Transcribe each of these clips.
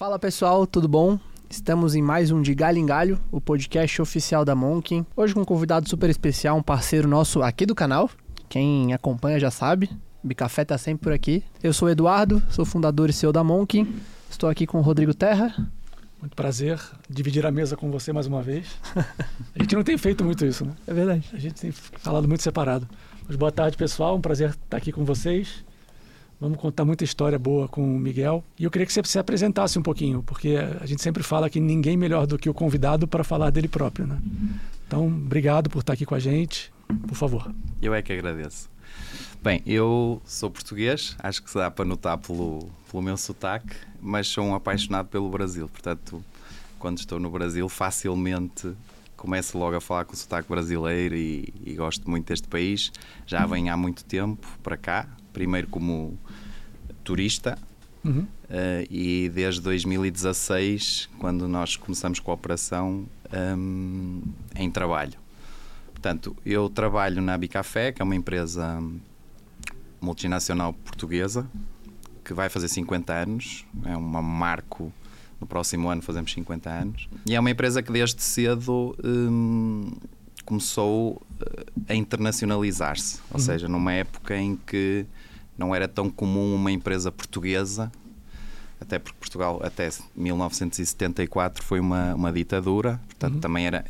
Fala pessoal, tudo bom? Estamos em mais um de Galho em Galho, o podcast oficial da Monkin. Hoje com um convidado super especial, um parceiro nosso aqui do canal. Quem acompanha já sabe, Bicafé tá sempre por aqui. Eu sou o Eduardo, sou fundador e CEO da Monkin. Estou aqui com o Rodrigo Terra. Muito prazer dividir a mesa com você mais uma vez. A gente não tem feito muito isso, né? É verdade. A gente tem falado muito separado. Mas boa tarde, pessoal. Um prazer estar aqui com vocês. Vamos contar muita história boa com o Miguel. E eu queria que você se apresentasse um pouquinho, porque a gente sempre fala que ninguém melhor do que o convidado para falar dele próprio, né? Então, obrigado por estar aqui com a gente. Por favor. Eu é que agradeço. Bem, eu sou português, acho que se dá para notar pelo, pelo meu sotaque, mas sou um apaixonado pelo Brasil. Portanto, quando estou no Brasil, facilmente começo logo a falar com o sotaque brasileiro e, e gosto muito deste país. Já venho há muito tempo para cá, primeiro como turista, Uhum. Uh, e desde 2016, quando nós começamos com a operação, um, em trabalho. Portanto, eu trabalho na Bicafé, que é uma empresa multinacional portuguesa, que vai fazer 50 anos, é um marco. No próximo ano fazemos 50 anos. E é uma empresa que desde cedo um, começou a internacionalizar-se. Ou Uhum. seja, numa época em que não era tão comum uma empresa portuguesa, até porque Portugal até 1974 foi uma, uma ditadura, portanto Uhum. também era,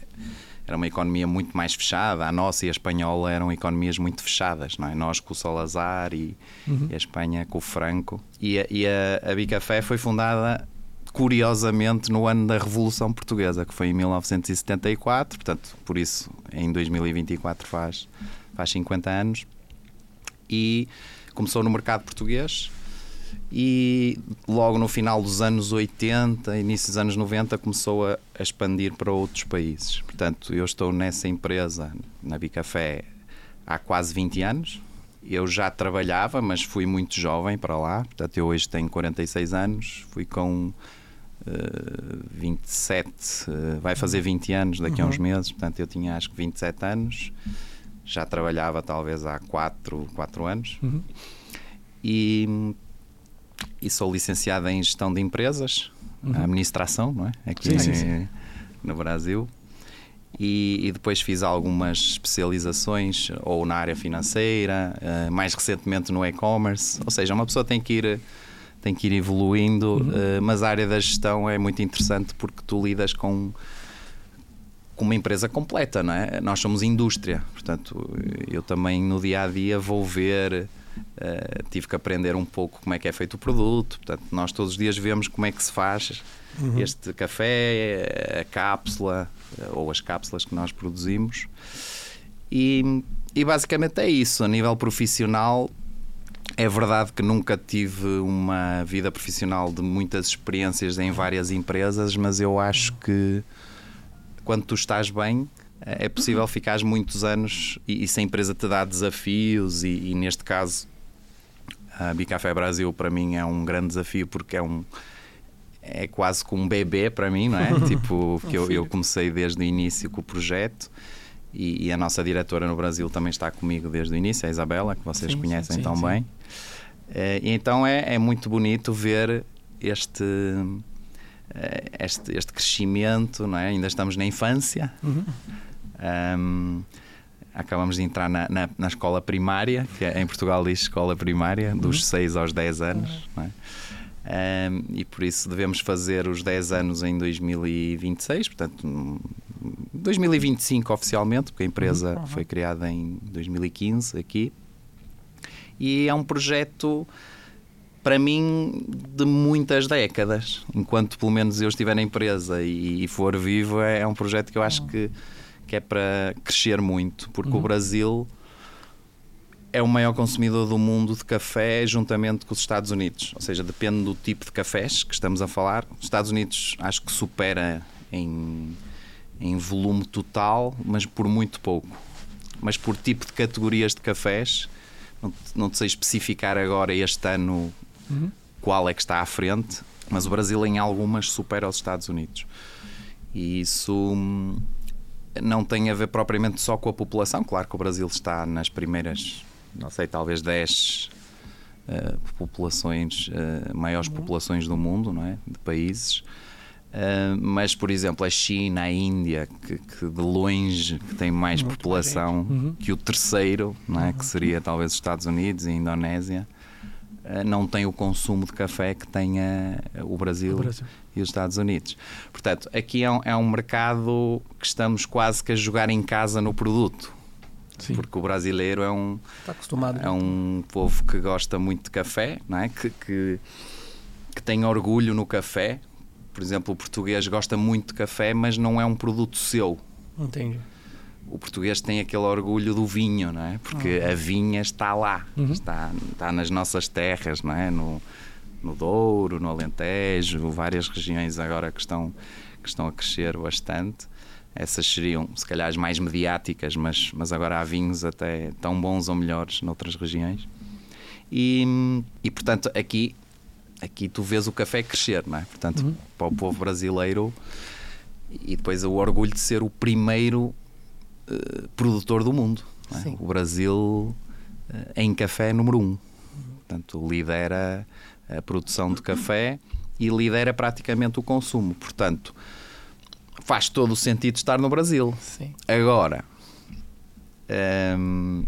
era uma economia muito mais fechada. A nossa e a espanhola eram economias muito fechadas, não é? Nós com o Salazar e, Uhum. e a Espanha com o Franco. E a, e a, a Bicafé foi fundada curiosamente no ano da Revolução Portuguesa, que foi em 1974, portanto, por isso em 2024 faz, faz 50 anos. E começou no mercado português e logo no final dos anos 80, início dos anos 90, começou a, a expandir para outros países. Portanto, eu estou nessa empresa, na Bicafé, há quase 20 anos. Eu já trabalhava, mas fui muito jovem para lá. Portanto, eu hoje tenho 46 anos. Fui com uh, 27, uh, vai fazer 20 anos daqui a uns meses. Portanto, eu tinha acho que 27 anos. Já trabalhava talvez há 4, 4 anos. Uhum. E, e sou licenciado em gestão de empresas, Uhum. administração, não é? Aqui Sim, sim, no Brasil. E, e depois fiz algumas especializações ou na área financeira, eh, mais recentemente no e-commerce. Ou seja, uma pessoa tem que ir tem que ir evoluindo, Uhum. eh, mas a área da gestão é muito interessante porque tu lidas com com uma empresa completa, não é? Nós somos indústria, portanto, eu também no dia a dia vou ver, eh, tive que aprender um pouco como é que é feito o produto, portanto, nós todos os dias vemos como é que se faz este café, a cápsula eh, ou as cápsulas que nós produzimos. E, e basicamente é isso. A nível profissional, é verdade que nunca tive uma vida profissional de muitas experiências em várias empresas, mas eu acho que quando tu estás bem, é possível ficares muitos anos e, e se a empresa te dá desafios, e, e neste caso a Bicafé Brasil para mim é um grande desafio porque é um é quase como um bebê para mim, não é? tipo, que eu, eu comecei desde o início com o projeto e, e a nossa diretora no Brasil também está comigo desde o início, a Isabela, que vocês Sim, conhecem sim, tão sim. bem. Eh, e então é, é muito bonito ver este, eh, este, este crescimento, não é? Ainda estamos na infância. Uhum. Ahm, acabamos de entrar na, na, na escola primária, que em Portugal diz escola primária, dos 6 aos 10 anos. não é? Ahm, e por isso devemos fazer os 10 anos em 2026, portanto, hum, 2025 oficialmente, porque a empresa Uhum. foi criada em 2015 aqui. E é um projeto para mim de muitas décadas. Enquanto pelo menos eu estiver na empresa e, e for vivo, é, é um projeto que eu acho que, que é para crescer muito, porque o Uhum. Brasil é o maior consumidor do mundo de café juntamente com os Estados Unidos. Ou seja, depende do tipo de cafés que estamos a falar. Os Estados Unidos acho que supera em, em volume total, mas por muito pouco. Mas por tipo de categorias de cafés, não, te- não te sei especificar agora este ano Uhum. qual é que está à frente, mas o Brasil em algumas supera os Estados Unidos. E isso hum, não tem a ver propriamente só com a população. Claro que o Brasil está nas primeiras, não sei, talvez 10 uh, populações, uh, maiores uhum. populações do mundo, não é? De países. Uh, mas, por exemplo, a China, a Índia, que, que de longe que tem mais Muito população uhum. que o terceiro, não é? Uhum. que seria talvez os Estados Unidos e a Indonésia, não tem o consumo de café que tenha o Brasil, o Brasil. e os Estados Unidos. Portanto, aqui é um, é um mercado que estamos quase que a jogar em casa no produto. Sim. Porque o brasileiro é um, acostumado. é um povo que gosta muito de café, não é? que, que, que tem orgulho no café. Por exemplo, o português gosta muito de café, mas não é um produto seu. Entendi. O português tem aquele orgulho do vinho, não é? Porque uhum. a vinha está lá, uhum. está, está nas nossas terras, não é? No, no Douro, no Alentejo, várias regiões agora que estão, que estão a crescer bastante. Essas seriam, se calhar, as mais mediáticas, mas, mas agora há vinhos até tão bons ou melhores noutras regiões. E, e portanto, aqui, aqui tu vês o café crescer, não é? Portanto, uhum. para o povo brasileiro e depois o orgulho de ser o primeiro uh, produtor do mundo. É? O Brasil uh, em café é número um. Portanto, lidera a produção de café e lidera praticamente o consumo. Portanto, faz todo o sentido estar no Brasil. Sim. Agora, hum,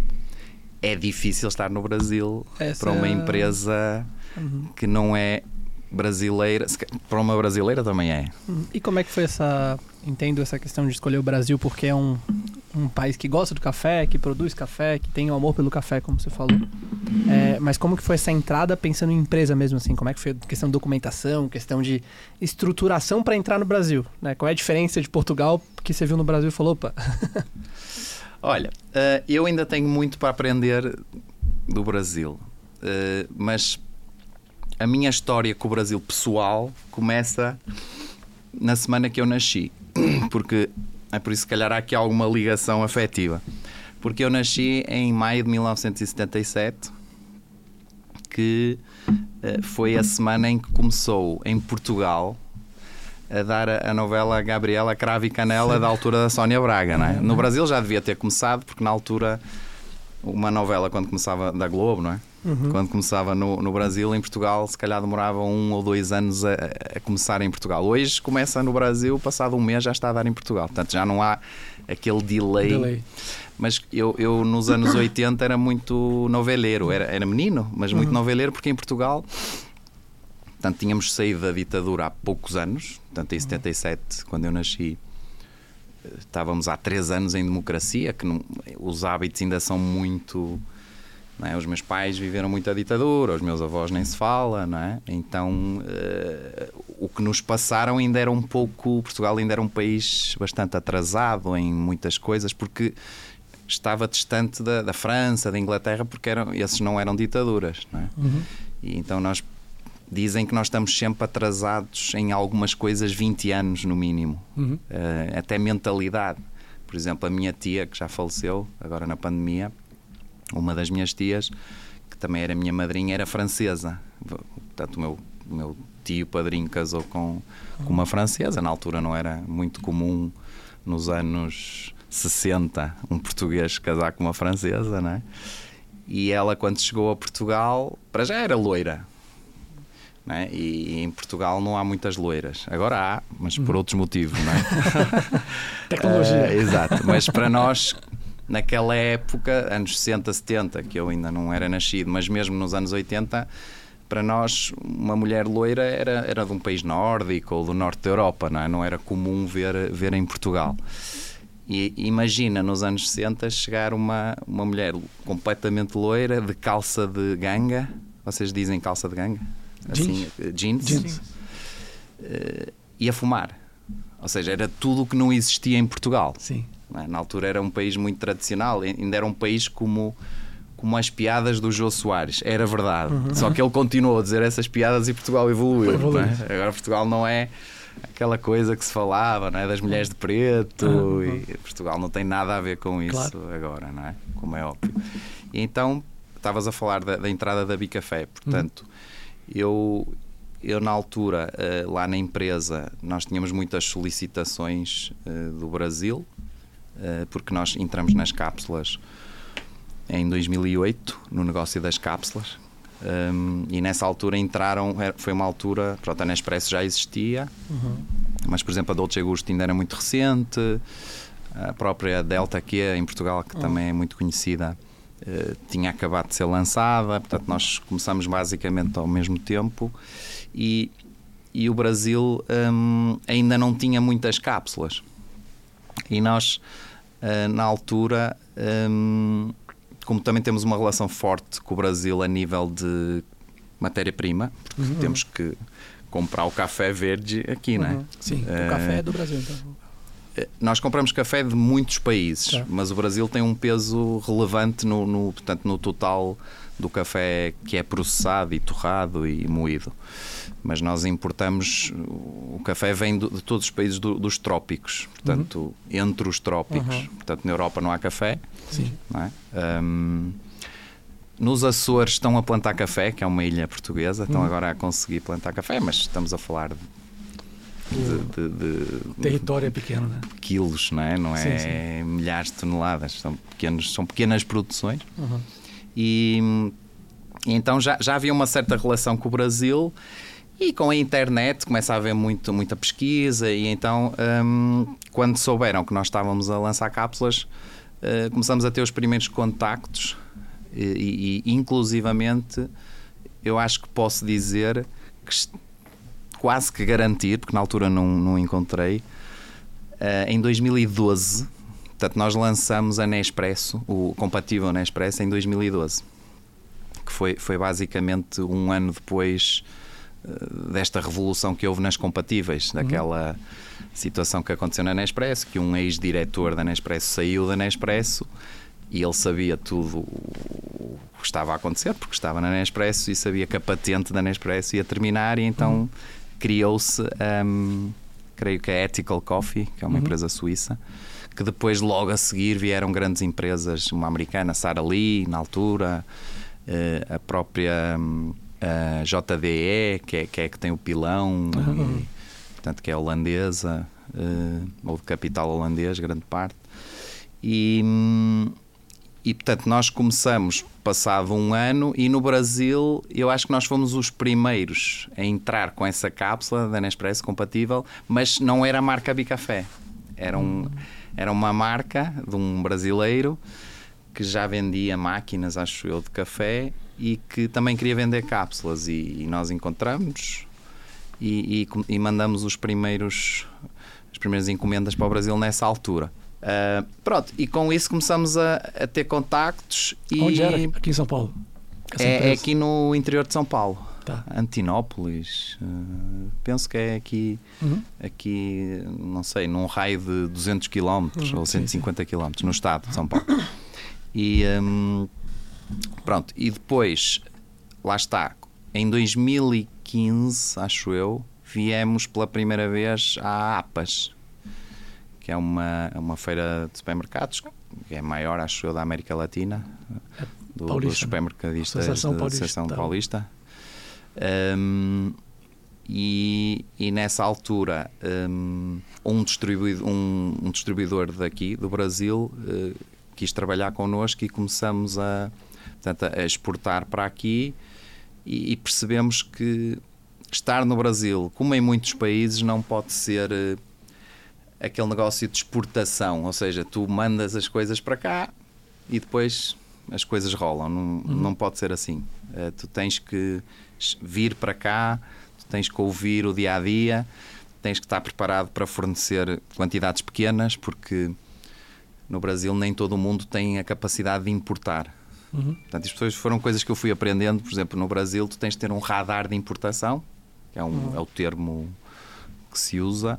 é difícil estar no Brasil Essa... para uma empresa uhum. que não é brasileira. Para uma brasileira também é. Uhum. E como é que foi essa. Entendo essa questão de escolher o Brasil porque é um, um país que gosta do café, que produz café, que tem o amor pelo café, como você falou. É, mas como que foi essa entrada pensando em empresa mesmo assim? Como é que foi a questão de documentação, questão de estruturação para entrar no Brasil? Né? Qual é a diferença de Portugal que você viu no Brasil e falou, opa... Olha, uh, eu ainda tenho muito para aprender do Brasil, uh, mas a minha história com o Brasil pessoal começa na semana que eu nasci, porque é por isso que, calhar, há aqui alguma ligação afetiva. Porque eu nasci em maio de 1977, que uh, foi a semana em que começou em Portugal a dar a, novela Gabriela Cravo e Canela da altura da Sónia Braga. Não é? No Brasil já devia ter começado, porque na altura uma novela quando começava da Globo, não é? Uhum. Quando começava no, no Brasil, em Portugal, se calhar demorava um ou dois anos a, a, começar em Portugal. Hoje começa no Brasil, passado um mês já está a dar em Portugal. Portanto, já não há aquele delay. delay. Mas eu, eu, nos anos 80 era muito noveleiro, era, era menino, mas muito uhum. noveleiro, porque em Portugal. Portanto, tínhamos saído da ditadura há poucos anos, portanto, em 77, quando eu nasci, estávamos há três anos em democracia, que não, os hábitos ainda são muito é? Os meus pais viveram muito a ditadura, os meus avós nem se fala, não é? Então uh, o que nos passaram ainda era um pouco. Portugal ainda era um país bastante atrasado em muitas coisas, porque estava distante da, da França, da Inglaterra, porque eram, esses não eram ditaduras, não é? Uhum. E então nós dizem que nós estamos sempre atrasados em algumas coisas 20 anos no mínimo, uhum. uh, até mentalidade. Por exemplo, a minha tia, que já faleceu agora na pandemia, uma das minhas tias, que também era minha madrinha, era francesa. Portanto, o meu, o meu tio padrinho casou com, com uma francesa. Na altura não era muito comum, nos anos 60, um português casar com uma francesa, não é? E ela, quando chegou a Portugal, para já era loira. É? E, e, em Portugal não há muitas loiras. Agora há, mas por uhum. outros motivos, não é? Tecnologia. Uh, exato. Mas para nós, naquela época, anos 60, 70, que eu ainda não era nascido, mas mesmo nos anos 80, para nós, uma mulher loira era, era de um país nórdico ou do norte da Europa, não, é? não era comum ver, ver em Portugal. E imagina nos anos 60 chegar uma, uma mulher completamente loira, de calça de ganga. Vocês dizem calça de ganga? Assim, jeans. jeans. Uh, e a fumar. Ou seja, era tudo o que não existia em Portugal. Sim. É? Na altura era um país muito tradicional, ainda era um país como como as piadas do Jô Soares. Era verdade. Uhum. Só que ele continuou a dizer essas piadas e Portugal evoluiu. É? Agora Portugal não é aquela coisa que se falava não é? das mulheres de preto uhum. e Portugal não tem nada a ver com isso claro. agora, não é? Como é óbvio. E então estavas a falar da, da entrada da Bicafé, portanto, uhum. Eu eu na altura lá na empresa nós tínhamos muitas solicitações do Brasil eh, porque nós entramos nas cápsulas em 2008, no negócio das cápsulas. Um, e nessa altura entraram, foi uma altura, pronto, a Nespresso já existia, uhum. mas por exemplo a Dolce Gusto ainda era muito recente, a própria Delta é em Portugal, que uhum. também é muito conhecida, uh, tinha acabado de ser lançada, portanto nós começamos basicamente ao mesmo tempo e, e o Brasil um, ainda não tinha muitas cápsulas. E nós, uh, na altura, um, como também temos uma relação forte com o Brasil a nível de matéria-prima, porque uhum. temos que comprar o café verde aqui, uhum. não é? Sim, uh, o café é do Brasil, então. Eh, nós compramos café de muitos países, tá. mas o Brasil tem um peso relevante no, no, portanto, no total do café que é processado e torrado e moído. Mas nós importamos, o café vem de, de todos os países do, dos trópicos, portanto, uhum. entre os trópicos. Uhum. Portanto, na Europa não há café. Sim. É? Um, nos Açores estão a plantar café, que é uma ilha portuguesa, estão uhum. agora a conseguir plantar café, mas estamos a falar de de, de, de, território é pequeno, né? Quilos, não é? Não é sim, sim. milhares de toneladas, são, pequenos, são pequenas produções. Uhum. E, e, então já, já havia uma certa relação com o Brasil e com a internet começa a haver muito, muita pesquisa e então hum, quando souberam que nós estávamos a lançar cápsulas uh, começamos a ter os primeiros contactos e, e, inclusivamente eu acho que posso dizer que quase que garantir, porque na altura não, não encontrei, uh, em 2012, portanto nós lançamos a Nespresso, o compatível Nespresso, em 2012, que foi, foi basicamente um ano depois desta revolução que houve nas compatíveis, uhum. daquela uhum. situação que aconteceu na Nespresso, que um ex-diretor da Nespresso saiu da Nespresso e ele sabia tudo o que estava a acontecer, porque estava na Nespresso e sabia que a patente da Nespresso ia terminar e então uhum. Criou-se, um, creio que a Ethical Coffee, que é uma uhum. empresa suíça, que depois logo a seguir vieram grandes empresas, uma americana, Sara Lee, na altura, eh, a própria hum, a JDE, que é, que é que tem o pilão, uhum. e, portanto, que é holandesa, uh, ou de capital holandês, grande parte. E, e portanto, nós começamos passado um ano e no Brasil eu acho que nós fomos os primeiros a entrar com essa cápsula da Nespresso compatível, mas não era a marca Bicafé. Era, um, era uma marca de um brasileiro que já vendia máquinas, acho eu, de café e que também queria vender cápsulas e, e nós encontramos e, e, e, mandamos os primeiros as primeiras encomendas para o Brasil nessa altura. Uh, pronto, e com isso começamos a, a, ter contactos. E Onde era? Aqui em São Paulo? É, é, aqui no interior de São Paulo. Tá. Antinópolis, uh, penso que é aqui, uhum. aqui, não sei, num raio de 200 km uhum, ou 150 km, no estado de São Paulo. E um, Pronto, e depois, lá está, em 2015, acho eu, viemos pela primeira vez à APAS, que é uma, uma feira de supermercados, que é maior, acho eu, da América Latina, do, dos supermercadistas da Associação Paulista. Um, e, e, nessa altura um, um, distribuidor, um, um, distribuidor daqui do Brasil uh, quis trabalhar connosco e começamos a, portanto, a exportar para aqui e, e, percebemos que estar no Brasil, como em muitos países, não pode ser uh, aquele negócio de exportação, ou seja, tu mandas as coisas para cá e depois as coisas rolam. Não, uhum. não pode ser assim. Uh, tu tens que vir para cá, tu tens que ouvir o dia a dia, tens que estar preparado para fornecer quantidades pequenas, porque no Brasil nem todo o mundo tem a capacidade de importar. Uhum. Portanto, isto foram coisas que eu fui aprendendo. Por exemplo, no Brasil, tu tens de ter um radar de importação, que é, um, uhum. é o termo que se usa.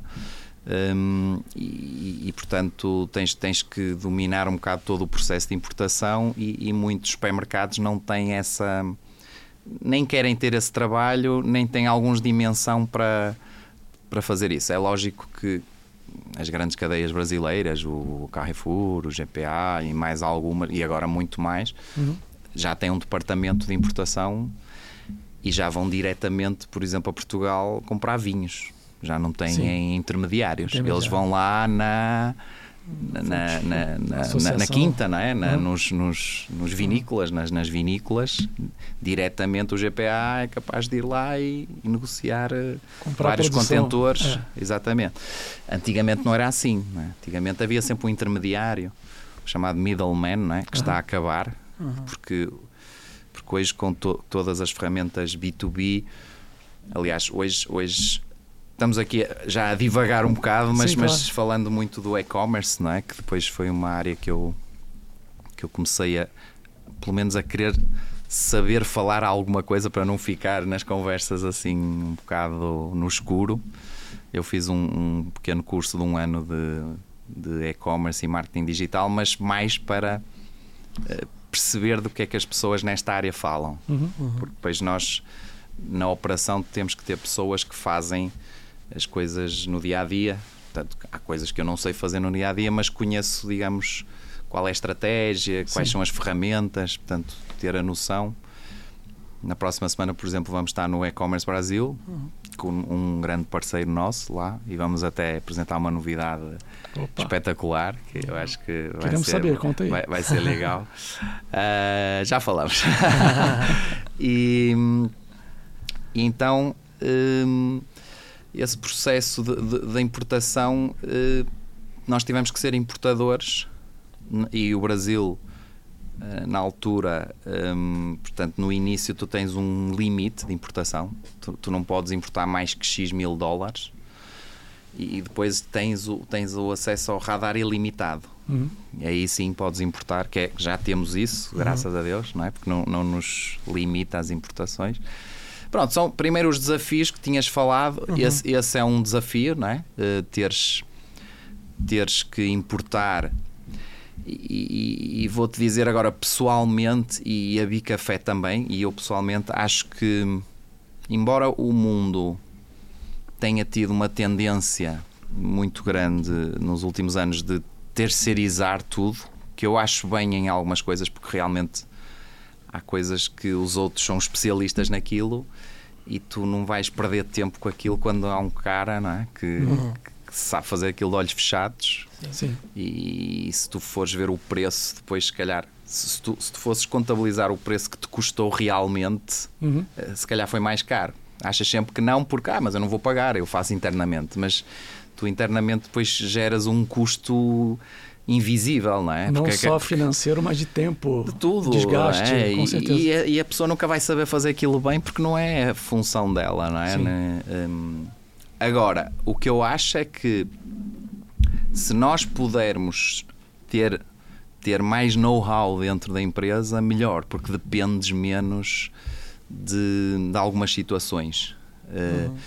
Um, e, e, portanto tens, tens que dominar um bocado todo o processo de importação e, e, muitos supermercados não têm essa nem querem ter esse trabalho nem têm alguns dimensão para, para fazer isso é lógico que as grandes cadeias brasileiras, o Carrefour, o GPA e mais algumas, e agora muito mais, uhum. já têm um departamento de importação e já vão diretamente, por exemplo, a Portugal comprar vinhos. Já não têm intermediários. Eles vão lá na, na, na, na, na, quinta, não é? Uhum. nos, nos, nos, vinícolas, nas, nas vinícolas, diretamente o GPA é capaz de ir lá e, e negociar eh, Comprar vários contentores. É. Exatamente. Antigamente não era assim. Não é? Antigamente havia sempre um intermediário chamado middleman, não é? que uhum. está a acabar, uhum. porque, porque hoje com to, todas as ferramentas B2B, aliás, hoje, hoje estamos aqui já a divagar um bocado, mas, Sim, claro. mas falando muito do e-commerce, não é? Que depois foi uma área que eu, que eu comecei a, pelo menos, a querer saber falar alguma coisa para não ficar nas conversas assim um bocado no escuro. Eu fiz um, um pequeno curso de um ano de, de e-commerce e marketing digital, mas mais para uh, perceber do que é que as pessoas nesta área falam. Uhum, uhum. Porque depois nós, na operação, temos que ter pessoas que fazem as coisas no dia a dia. Portanto, há coisas que eu não sei fazer no dia a dia, mas conheço, digamos, qual é a estratégia, quais Sim. são as ferramentas, portanto, ter a noção. Na próxima semana, por exemplo, vamos estar no E-Commerce Brasil uhum. com um grande parceiro nosso lá e vamos até apresentar uma novidade Opa. espetacular que eu acho que vai Queremos ser, saber, conta aí. Vai, vai ser legal. uh, já falamos. e, e, então. Um, esse processo da importação, eh, nós tivemos que ser importadores e o Brasil, eh, na altura, ehm, portanto, no início, tu tens um limite de importação, tu, tu não podes importar mais que X mil dólares e depois tens o, tens o acesso ao radar ilimitado. Uhum. E aí sim podes importar, que é, já temos isso, graças uhum. a Deus, não é? porque não, não nos limita as importações. Pronto, são primeiro os desafios que tinhas falado. Uhum. Esse, esse, é um desafio, não é? Uh, teres, teres que importar. E, e, e vou-te dizer agora pessoalmente, e a Bicafé também, e eu pessoalmente acho que, embora o mundo tenha tido uma tendência muito grande nos últimos anos de terceirizar tudo, que eu acho bem em algumas coisas, porque realmente há coisas que os outros são especialistas naquilo e tu não vais perder tempo com aquilo quando há um cara não é? que, uhum. que sabe fazer aquilo de olhos fechados. Sim. E, e, se tu fores ver o preço, depois, se calhar, se tu, se tu fosses contabilizar o preço que te custou realmente, uhum. Eh, se calhar foi mais caro. Achas sempre que não, porque, ah, mas eu não vou pagar, eu faço internamente. Mas tu internamente depois geras um custo invisível, não é? Não Porque é só é... financeiro, mas de tempo, de tudo, desgaste, é? com certeza. E, e, a pessoa nunca vai saber fazer aquilo bem porque não é a função dela, não é? Né? Um, agora, o que eu acho é que se nós pudermos ter ter mais know-how dentro da empresa, melhor, porque dependes menos de, de algumas situações. Uh, uhum.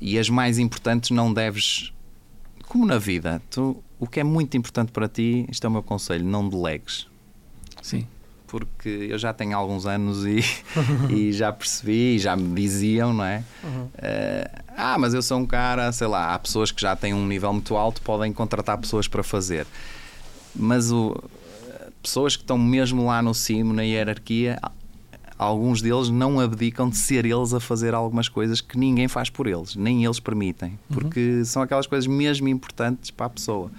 E as mais importantes não deves, como na vida, tu o que é muito importante para ti, isto é o meu conselho, não delegues. Sim. Porque eu já tenho alguns anos e, e já percebi, já me diziam, não é? Uhum. Uh, ah, mas eu sou um cara, sei lá, há pessoas que já têm um nível muito alto, podem contratar pessoas para fazer. Mas o, pessoas que estão mesmo lá no cimo, na hierarquia, alguns deles não abdicam de ser eles a fazer algumas coisas que ninguém faz por eles, nem eles permitem, uhum. porque uhum. são aquelas coisas mesmo importantes para a pessoa.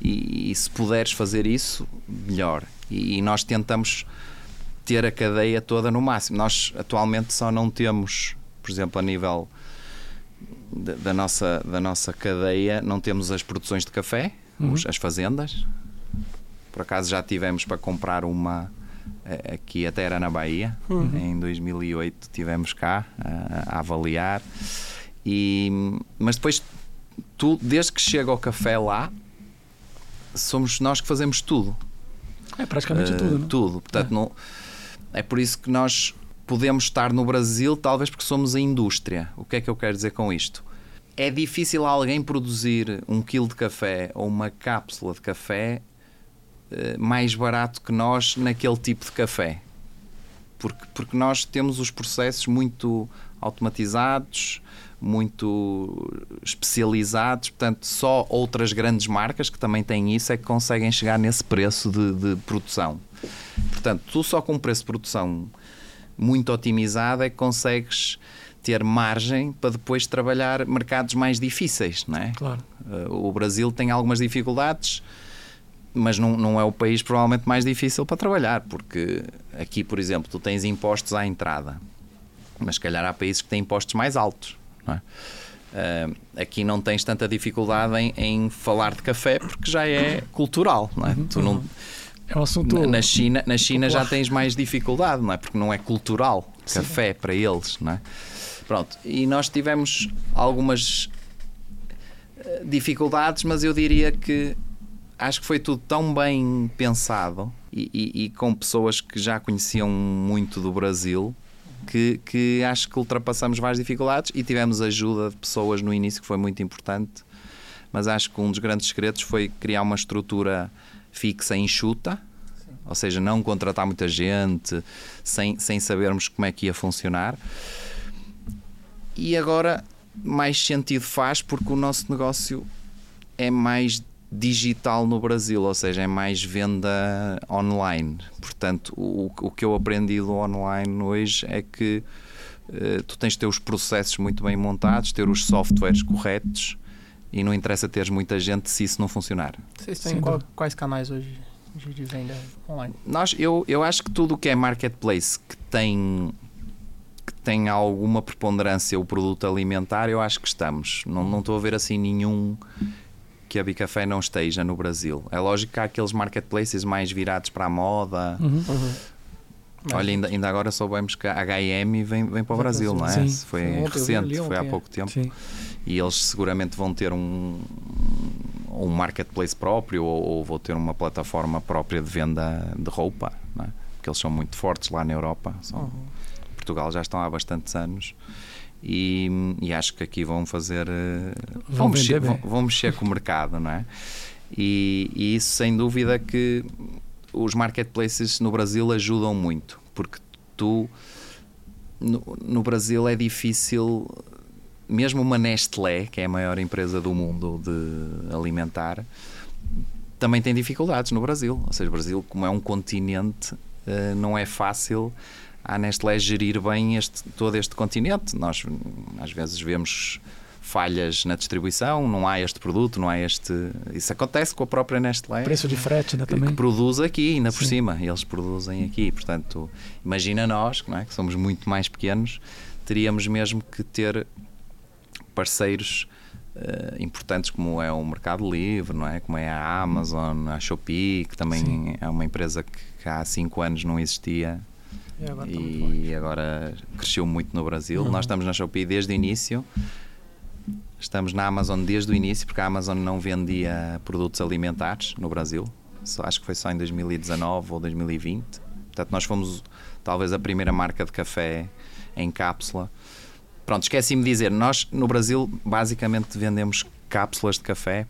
E, e se puderes fazer isso, melhor. E, e, nós tentamos ter a cadeia toda no máximo. Nós atualmente só não temos, por exemplo, a nível da, da nossa, da nossa cadeia, não temos as produções de café, uhum. as fazendas. Por acaso já tivemos para comprar uma aqui até era na Bahia. Uhum. Em 2008 tivemos cá a, a avaliar. E, mas depois, tu, desde que chega o café lá, somos nós que fazemos tudo. É praticamente uh, tudo. Não? Tudo. Portanto, é. Não, é por isso que nós podemos estar no Brasil, talvez porque somos a indústria. O que é que eu quero dizer com isto? É difícil alguém produzir um quilo de café ou uma cápsula de café eh, mais barato que nós naquele tipo de café. Porque, porque nós temos os processos muito automatizados, muito especializados, portanto, só outras grandes marcas que também têm isso é que conseguem chegar nesse preço de, de produção. Portanto, tu só com um preço de produção muito otimizado é que consegues ter margem para depois trabalhar mercados mais difíceis, não é? Claro. Eh, o Brasil tem algumas dificuldades mas não, não é o país provavelmente mais difícil para trabalhar, porque aqui, por exemplo, tu tens impostos à entrada, mas se calhar há países que têm impostos mais altos. Não é? Uh, aqui não tens tanta dificuldade em, em, falar de café porque já é cultural, não é? Tu não, é um assunto. Na China, na China já tens mais dificuldade, não é? Porque não é cultural café Sim. para eles, não é? Pronto, e nós tivemos algumas eh, dificuldades, mas eu diria que acho que foi tudo tão bem pensado e, e, e com pessoas que já conheciam muito do Brasil que, que acho que ultrapassamos várias dificuldades e tivemos ajuda de pessoas no início que foi muito importante. Mas acho que um dos grandes segredos foi criar uma estrutura fixa enxuta, Sim. ou seja, não contratar muita gente sem, sem sabermos como é que ia funcionar. E agora mais sentido faz porque o nosso negócio é mais digital no Brasil, ou seja, é mais venda online. Portanto, o, o que eu aprendi do online hoje é que uh, tu tens de ter os processos muito bem montados, ter os softwares corretos e não interessa teres muita gente se isso não funcionar. Vocês têm qual, quais canais hoje de venda online? Nós, eu, eu acho que tudo o que é marketplace que tem que tem alguma preponderância o produto alimentar, eu acho que estamos. Não, não estou a ver assim nenhum que a Bicafé não esteja no Brasil. É lógico que há aqueles marketplaces mais virados para a moda. Uhum. Uhum. Olha, ainda, ainda agora soubemos que a HM vem, vem para o Brasil, não é? Sim. Foi recente, foi há pouco tempo. Sim. E eles seguramente vão ter um, um marketplace próprio ou, ou vão ter uma plataforma própria de venda de roupa, não é? porque eles são muito fortes lá na Europa. São, uhum. Portugal já estão há bastantes anos. E, e, acho que aqui vão fazer eh, vão, vão mexer, vão, vão, mexer com o mercado, não é? E, e, isso sem dúvida que os marketplaces no Brasil ajudam muito, porque tu no, no Brasil é difícil, mesmo uma Nestlé, que é a maior empresa do mundo de alimentar, também tem dificuldades no Brasil. Ou seja, o Brasil, como é um continente, eh, não é fácil à Nestlé gerir bem este, todo este continente. Nós às vezes vemos falhas na distribuição, não há este produto, não há este. Isso acontece com a própria Nestlé. Preço de frete né, também. Que produz aqui, ainda Sim. por cima. Eles produzem aqui. Portanto, imagina nós, é? que somos muito mais pequenos, teríamos mesmo que ter parceiros uh, importantes como é o Mercado Livre, não é? como é a Amazon, a Shopee, que também Sim. é uma empresa que, que há cinco anos não existia e agora, e agora cresceu muito no Brasil. Uhum. Nós estamos na Shopee desde o início. Estamos na Amazon desde o início, porque a Amazon não vendia produtos alimentares no Brasil. Só, acho que foi só em 2019 ou 2020. Portanto, nós fomos talvez a primeira marca de café em cápsula. Pronto, esqueci-me de dizer, nós no Brasil basicamente vendemos cápsulas de café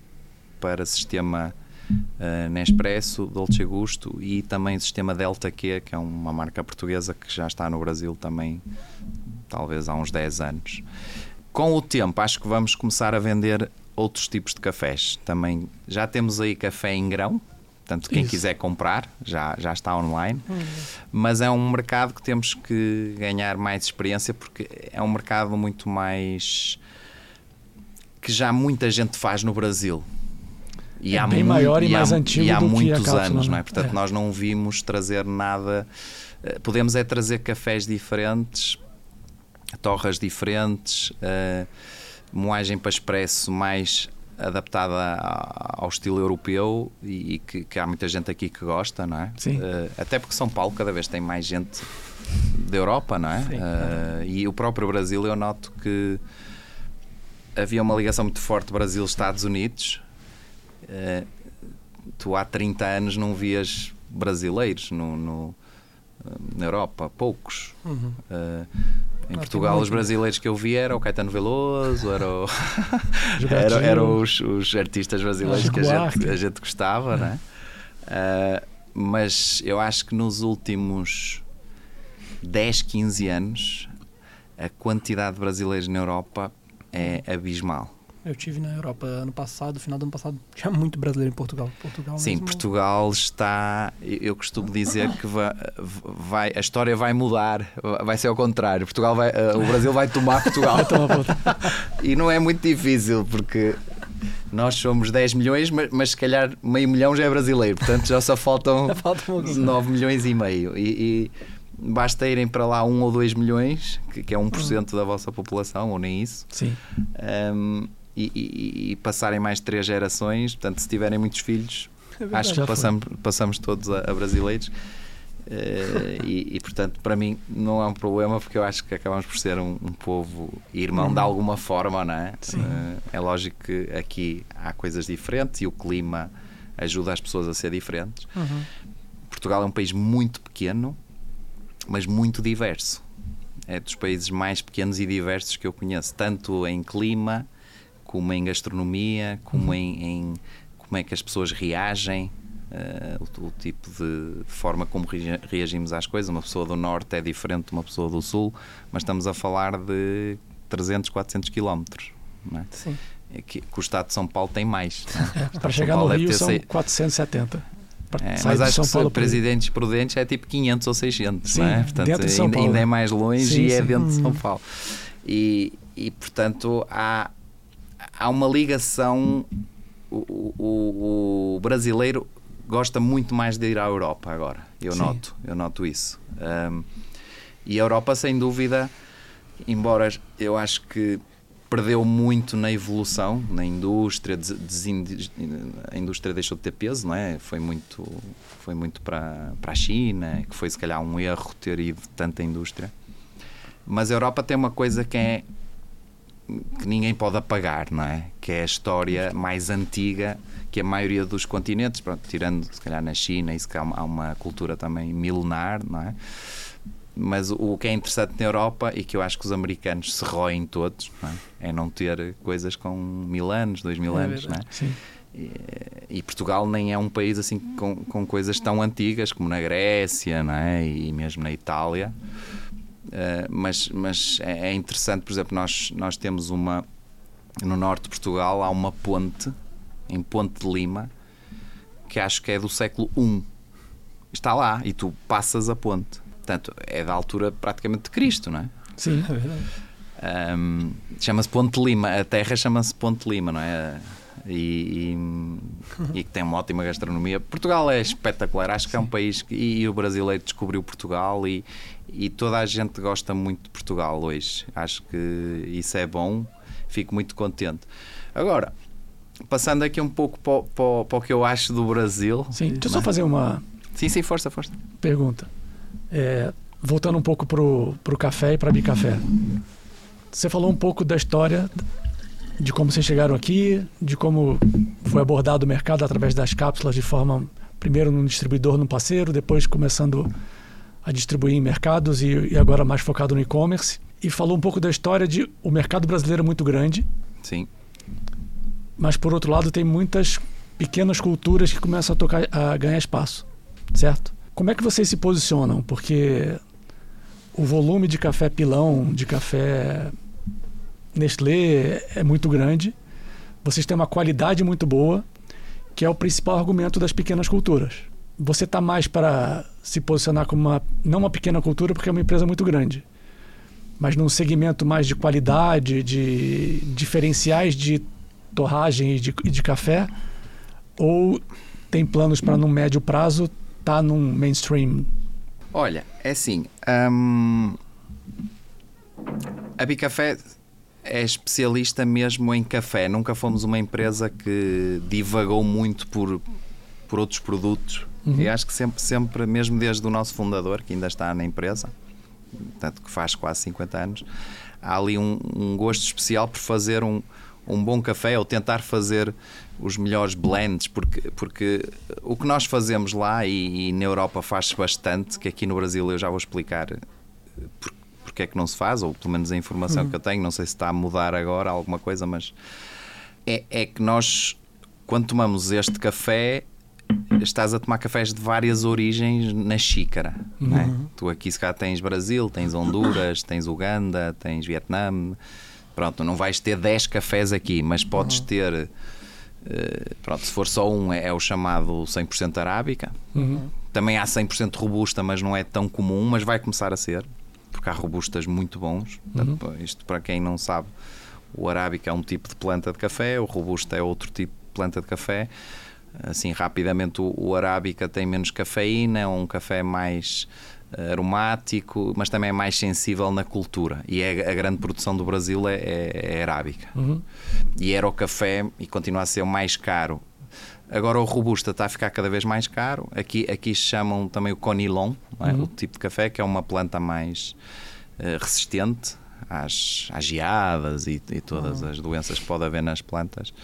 para sistema uh, Nespresso, Dolce Gusto e também o sistema Delta Q, que é uma marca portuguesa que já está no Brasil também, talvez há uns 10 anos. Com o tempo, acho que vamos começar a vender outros tipos de cafés. Também já temos aí café em grão, portanto, quem Isso. quiser comprar já, já está online. Uhum. Mas é um mercado que temos que ganhar mais experiência porque é um mercado muito mais que já muita gente faz no Brasil. E é há bem maior e, e mais há, antigo e há muitos anos, não é? é? Portanto, é. nós não vimos trazer nada. Eh, podemos é trazer cafés diferentes, torras diferentes, uh, moagem para expresso mais adaptada ao estilo europeu e, que, que, há muita gente aqui que gosta, não é? Sim. Uh, até porque São Paulo cada vez tem mais gente da Europa, não é? Uh, e o próprio Brasil eu noto que havia uma ligação muito forte Brasil-Estados Unidos eh, tu há 30 anos não vias brasileiros no, no na Europa, poucos. Uhum. Uh, em Portugal, os brasileiros que eu vi era o Caetano Veloso, era, o era, eram os, os, artistas brasileiros que a gente, a gente gostava, né? Uh, mas eu acho que nos últimos 10, 15 anos a quantidade de brasileiros na Europa é abismal. Eu tive na Europa ano passado, final do ano passado, tinha muito brasileiro em Portugal. Portugal Sim, mesmo... Portugal está. Eu costumo dizer que vai, vai, a história vai mudar, vai ser ao contrário. Portugal vai, eh, o Brasil vai tomar Portugal. e não é muito difícil, porque nós somos 10 milhões, mas, mas se calhar meio milhão já é brasileiro, portanto já só faltam Já falta um pouquinho. 9 milhões e meio. E, e basta irem para lá 1 ou 2 milhões, que, que é 1% da vossa população, ou nem isso, Sim. um, e, e- e passarem mais de 3 gerações. Portanto, se tiverem muitos filhos, acho Já que foi. passamos, passamos todos a, a brasileiros. Eh, e, e, portanto, para mim não é um problema porque eu acho que acabamos por ser um, um povo irmão de alguma forma, não é? Sim. Eh, é lógico que aqui há coisas diferentes e o clima ajuda as pessoas a ser diferentes. Uhum. Portugal é um país muito pequeno, mas muito diverso. É dos países mais pequenos e diversos que eu conheço, tanto em clima, como em gastronomia, como em, em como é que as pessoas reagem, eh, o, o tipo de forma como rea- reagimos às coisas. Uma pessoa do norte é diferente de uma pessoa do sul, mas estamos a falar de 300, 400 quilómetros. é? Sim. É Que, que o estado de São Paulo tem mais. é? Para chegar no Paulo deve Rio são sei- 470. Para é, mas acho São que Paulo o Rio. presidentes prudentes é tipo 500 ou 600, Sim, não é? Portanto, dentro de São ainda, Paulo. ainda é mais longe Sim, e é sim. dentro de São Hum. Paulo. E, e, portanto, há, há uma ligação. O, o- o brasileiro gosta muito mais de ir à Europa agora. Eu Sim. noto, eu noto isso. Um, e a Europa, sem dúvida, embora eu acho que perdeu muito na evolução, na indústria, des- a indústria deixou de ter peso, não é? Foi muito, foi muito para, para a China, que foi se calhar um erro ter ido tanta indústria. Mas a Europa tem uma coisa que é que ninguém pode apagar, não é? Que é a história mais antiga que a maioria dos continentes, pronto, tirando se calhar na China, isso que há uma, há uma cultura também milenar, não é? Mas o, o que é interessante na Europa e que eu acho que os americanos se roem todos não é? é não ter coisas com mil anos, dois mil É anos, não é? Sim. E, e Portugal nem é um país assim com, com coisas tão antigas como na Grécia não é? e mesmo na Itália. Eh, mas mas é é interessante, por exemplo, nós, nós temos uma. No norte de Portugal há uma ponte, em Ponte de Lima, que acho que é do século I. Está lá e tu passas a ponte. Portanto, é da altura praticamente de Cristo, não é? Sim. É verdade. Um, chama-se Ponte Lima, a terra chama-se Ponte Lima, não é? E, e, e que tem uma ótima gastronomia. Portugal é espetacular, acho que é um país que, e o brasileiro descobriu Portugal e, e toda a gente gosta muito de Portugal hoje. Acho que isso é bom, fico muito contente. Agora, passando aqui um pouco para, o- para o- para o que eu acho do Brasil. Sim. Deixa eu só fazer uma Sim, sim, força, força. pergunta. É, voltando um pouco pro, pro café e para Bicafé. Você falou um pouco da história de como vocês chegaram aqui, de como foi abordado o mercado através das cápsulas de forma primeiro num distribuidor, num parceiro, depois começando a distribuir em mercados e, e agora mais focado no e-commerce. E falou um pouco da história de o mercado brasileiro é muito grande, Sim. mas por outro lado tem muitas pequenas culturas que começam a, tocar, a ganhar espaço, certo? Como é que vocês se posicionam? Porque o volume de café pilão, de café Nestlé é muito grande. Vocês têm uma qualidade muito boa, que é o principal argumento das pequenas culturas. Você está mais para se posicionar como uma não uma pequena cultura porque é uma empresa muito grande, mas num segmento mais de qualidade, de diferenciais de torragem e de, de café, ou tem planos para num médio prazo estar tá num mainstream? Olha, é assim. hum, a Bicafé é especialista mesmo em café. Nunca fomos uma empresa que divagou muito por, por outros produtos. Uhum. E acho que sempre, sempre, mesmo desde o nosso fundador, que ainda está na empresa, tanto que faz quase 50 anos, há ali um, um gosto especial por fazer um, um bom café ou tentar fazer os melhores blends, porque, porque o que nós fazemos lá e, e na Europa faz-se bastante, que aqui no Brasil eu já vou explicar por, porque é que não se faz, ou pelo menos a informação que eu tenho, não sei se está a mudar agora alguma coisa, mas é, é que nós, quando tomamos este café, estás a tomar cafés de várias origens na xícara. não é? Tu aqui se cá tens Brasil, tens Honduras, tens Uganda, tens Vietnã. Pronto, não vais ter 10 cafés aqui, mas podes ter. eh, pronto, se for só um, é, é o chamado 100% arábica. Uhum. Também há 100% robusta, mas não é tão comum, mas vai começar a ser, porque há robustas muito bons. Portanto, Isto para quem não sabe, O arábica é um tipo de planta de café, o robusta é outro tipo de planta de café. Assim, rapidamente, o, o arábica tem menos cafeína, é um café mais eh, aromático, mas também é mais sensível na cultura. E é, a grande produção do Brasil é, é, é arábica. Uhum. E era o café e continua a ser o mais caro. Agora o robusta está a ficar cada vez mais caro. Aqui, aqui chamam também o conilon, é? Uhum. o tipo de café, que é uma planta mais uh, resistente às, às geadas e, e todas Uhum. as doenças que pode haver nas plantas.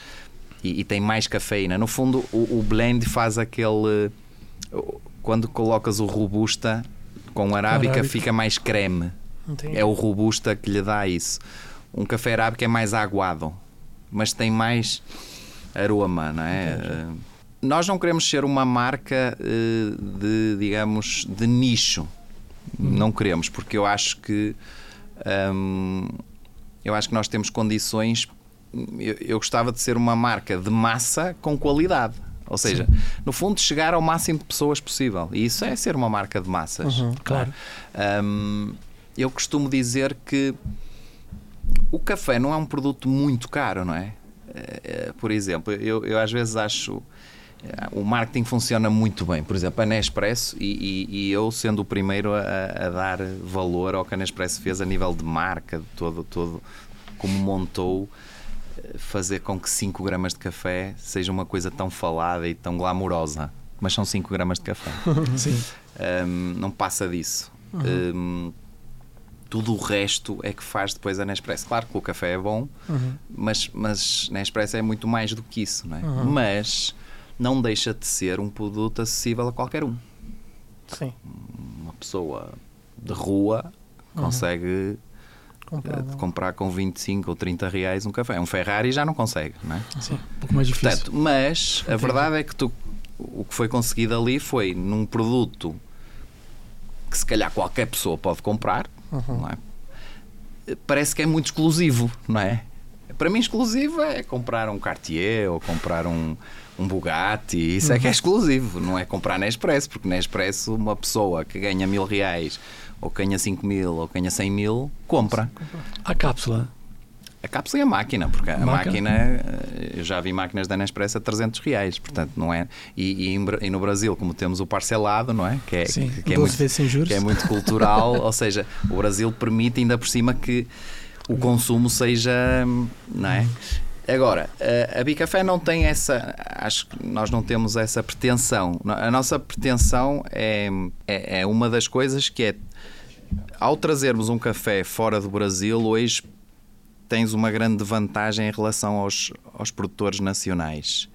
E, e tem mais cafeína. No fundo, o, o blend faz aquele. Quando colocas o robusta com arábica, Arábica. fica mais creme. Entendi. É o robusta que lhe dá isso. Um café arábica é mais aguado, mas tem mais aroma, não é? Eh, Nós não queremos ser uma marca eh, de, digamos, de nicho. Não queremos, porque eu acho que hum, eu acho que nós temos condições. Eu, eu gostava de ser uma marca de massa com qualidade. Ou seja, no fundo, chegar ao máximo de pessoas possível. E isso é ser uma marca de massas. Uhum, claro. Hum, eu costumo dizer que o café não é um produto muito caro, não é? Eh, eh, Por exemplo, eu, eu às vezes acho eh, o marketing funciona muito bem. Por exemplo, a Nespresso, e, e- e eu sendo o primeiro a, a dar valor ao que a Nespresso fez a nível de marca, de todo, todo como montou, fazer com que 5 gramas de café seja uma coisa tão falada e tão glamourosa. Mas são 5 gramas de café. Sim. Um, não passa disso. Um, tudo o resto é que faz depois a Nespresso. Claro que o café é bom, Uhum. mas, mas Nespresso é muito mais do que isso, não é? Mas não deixa de ser um produto acessível a qualquer um. Sim. Uma pessoa de rua consegue Comprar, eh, não. comprar com 25 ou 30 reais um café. Um Ferrari já não consegue, não é? Sim. Um pouco mais difícil. Portanto, mas a verdade é que tu, o que foi conseguido ali foi num produto que se calhar qualquer pessoa pode comprar, Uhum. não é? Parece que é muito exclusivo, não é? Para mim, exclusivo é comprar um Cartier ou comprar um, um Bugatti. Isso é que é exclusivo, não é comprar Nespresso, porque Nespresso, uma pessoa que ganha mil reais, ou ganha 5 mil, ou ganha 100 mil, compra. A cápsula. A cápsula e a máquina, porque a Máquina. máquina, eh, eu já vi máquinas da Nespresso a 300 reais, portanto não é. E, e e no Brasil, como temos o parcelado, não é? Que é, Sim, que, que é 12 muito, vezes sem juros. que é muito cultural, ou seja, o Brasil permite ainda por cima que o consumo seja. Não é? Agora, a- a Bicafé não tem essa. Acho que nós não temos essa pretensão. A nossa pretensão é, é, é uma das coisas que é. Ao trazermos um café fora do Brasil, hoje tens uma grande vantagem em relação aos, aos produtores nacionais,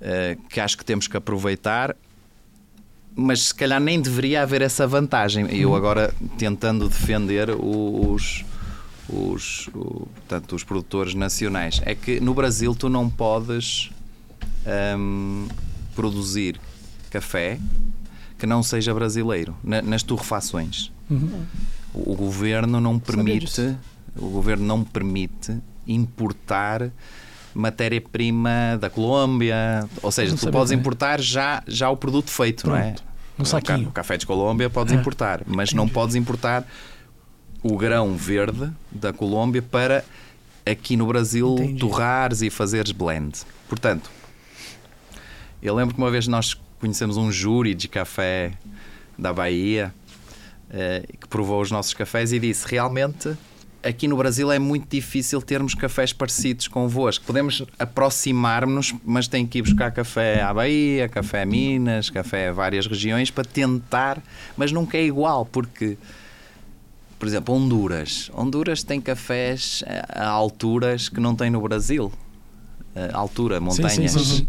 eh, que acho que temos que aproveitar, mas se calhar nem deveria haver essa vantagem. Eu agora tentando defender os, os, o- portanto, os produtores nacionais. É que no Brasil tu não podes hum, produzir café que não seja brasileiro na- nas torrefações. Uhum. O o governo não permite, o governo não permite importar matéria-prima da Colômbia, ou seja, Não tu podes importar já já o produto feito, não é? Pronto. Um saquinho. O café de Colômbia podes É. importar, mas não podes importar o grão verde da Colômbia para aqui no Brasil Entendi. torrares e fazeres blend. Portanto, eu lembro que uma vez nós conhecemos um júri de café da Bahia eh, que provou os nossos cafés e disse realmente aqui no Brasil é muito difícil termos cafés parecidos convosco. Podemos aproximar-nos, mas tem que ir buscar café à Bahia, café a Minas, café a várias regiões para tentar, mas nunca é igual, porque, por exemplo, Honduras. Honduras tem cafés a a alturas que não tem no Brasil. A altura, montanhas. sim, sim.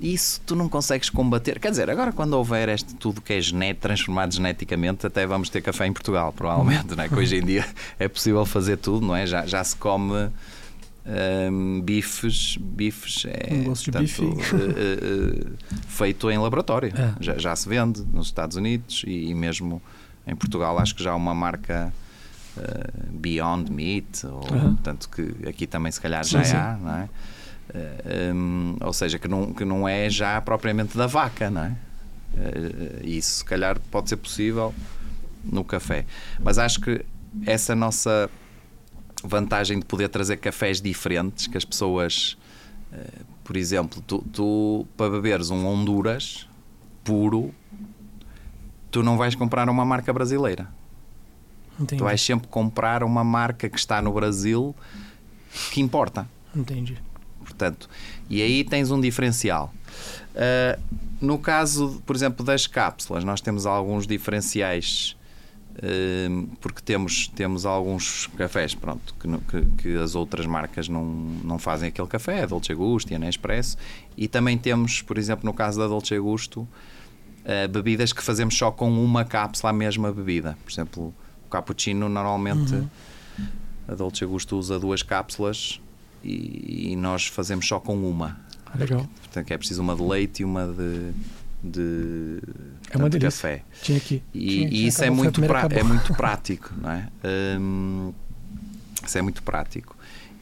Isso tu não consegues combater. Quer dizer, agora quando houver este tudo que é genet, transformado geneticamente, até vamos ter café em Portugal, provavelmente, não é? Que hoje em dia é possível fazer tudo, não é? Já, já se come hum, bifes, bifes é Um eh, eh, eh, feito em laboratório. É. Já, já se vende nos Estados Unidos e, e mesmo em Portugal acho que já há uma marca eh, Beyond Meat, ou, Aham. portanto que aqui também se calhar já sim. há, não é? Eh, hum, ou seja, que não, que não é já propriamente da vaca, não é? Eh, isso se calhar pode ser possível no café. Mas acho que essa nossa vantagem de poder trazer cafés diferentes que as pessoas, eh, por exemplo, tu, tu para beberes um Honduras puro, tu não vais comprar uma marca brasileira. Entendi. Tu vais sempre comprar uma marca que está no Brasil que importa. Entendi. Portanto, e aí tens um diferencial. Uh, no caso, por exemplo, das cápsulas, nós temos alguns diferenciais uh, porque temos, temos alguns cafés pronto, que, que, que, as outras marcas não, não fazem aquele café, a Dolce Gusto e a Nespresso, e também temos, por exemplo, no caso da Dolce Gusto, uh, bebidas que fazemos só com uma cápsula a mesma bebida. Por exemplo, o cappuccino normalmente uhum. a Dolce Gusto usa duas cápsulas e, e nós fazemos só com uma. Legal. Portanto, é preciso uma de leite e uma de, de, é uma de delícia. café. Tinha aqui. E, tinha, e isso é muito, é muito prático, não é? Um, isso é muito prático.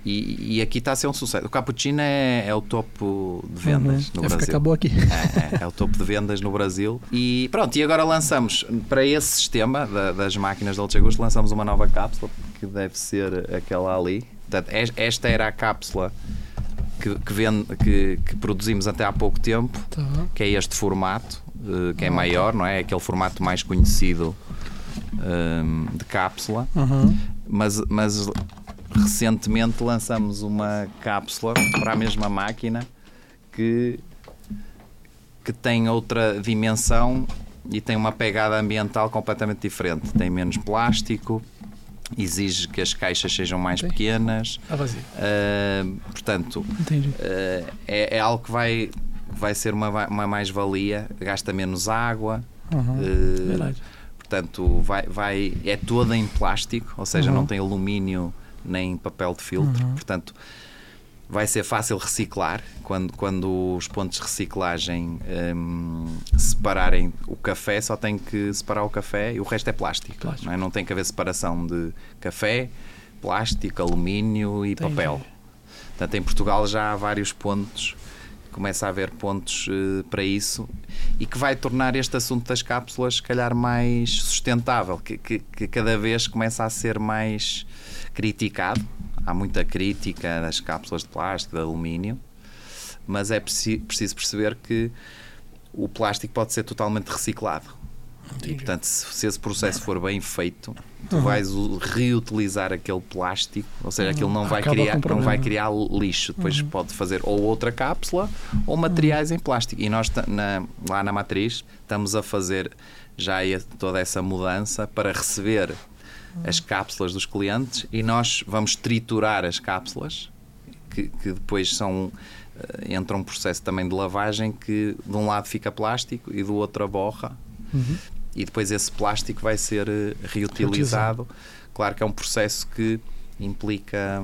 E, e, aqui está a ser um sucesso. O cappuccino é, é o topo de vendas uhum. no Brasil. acabou aqui. É, é, é, o topo de vendas no Brasil. E pronto, e agora lançamos para esse sistema da, das máquinas da Dolce Gusto, lançamos uma nova cápsula que deve ser aquela ali. Portanto, esta era a cápsula que, que, vende, que, que produzimos até há pouco tempo, tá. que é este formato, uh, que é maior, não é? É aquele formato mais conhecido um, de cápsula. Uhum. Mas, mas recentemente lançamos uma cápsula para a mesma máquina que, que tem outra dimensão e tem uma pegada ambiental completamente diferente. Tem menos plástico, exige que as caixas sejam mais Sim. pequenas. Ah, vazio. Uh, portanto, uh, é, é, algo que vai, vai ser uma, uma mais-valia, gasta menos água. Uhum. Uh, Verdade. Portanto, vai, vai, é toda em plástico, ou seja, Uhum. não tem alumínio nem papel de filtro. Uhum. Portanto, vai ser fácil reciclar quando, quando os pontos de reciclagem hum, separarem o café, só tem que separar o café e o resto é plástico. Plástico. Não, é? não tem que haver separação de café, plástico, alumínio e Entendi. papel. Portanto, em Portugal já há vários pontos, começa a haver pontos eh, para isso e que vai tornar este assunto das cápsulas, se calhar, mais sustentável, que, que, que cada vez começa a ser mais criticado. Há muita crítica das cápsulas de plástico, de alumínio, mas é preci- preciso perceber que o plástico pode ser totalmente reciclado. E, portanto, se, se esse processo for bem feito, tu Uhum. vais reutilizar aquele plástico, ou seja, aquilo não vai, Acaba criar, não vai criar lixo. Depois Uhum. pode fazer ou outra cápsula ou materiais em plástico. E nós, na- lá na matriz, estamos a fazer já toda essa mudança para receber as cápsulas dos clientes e nós vamos triturar as cápsulas que, que depois são eh, entra um processo também de lavagem que de um lado fica plástico e do outro a borra Uhum. e depois esse plástico vai ser eh, reutilizado. Claro que é um processo que implica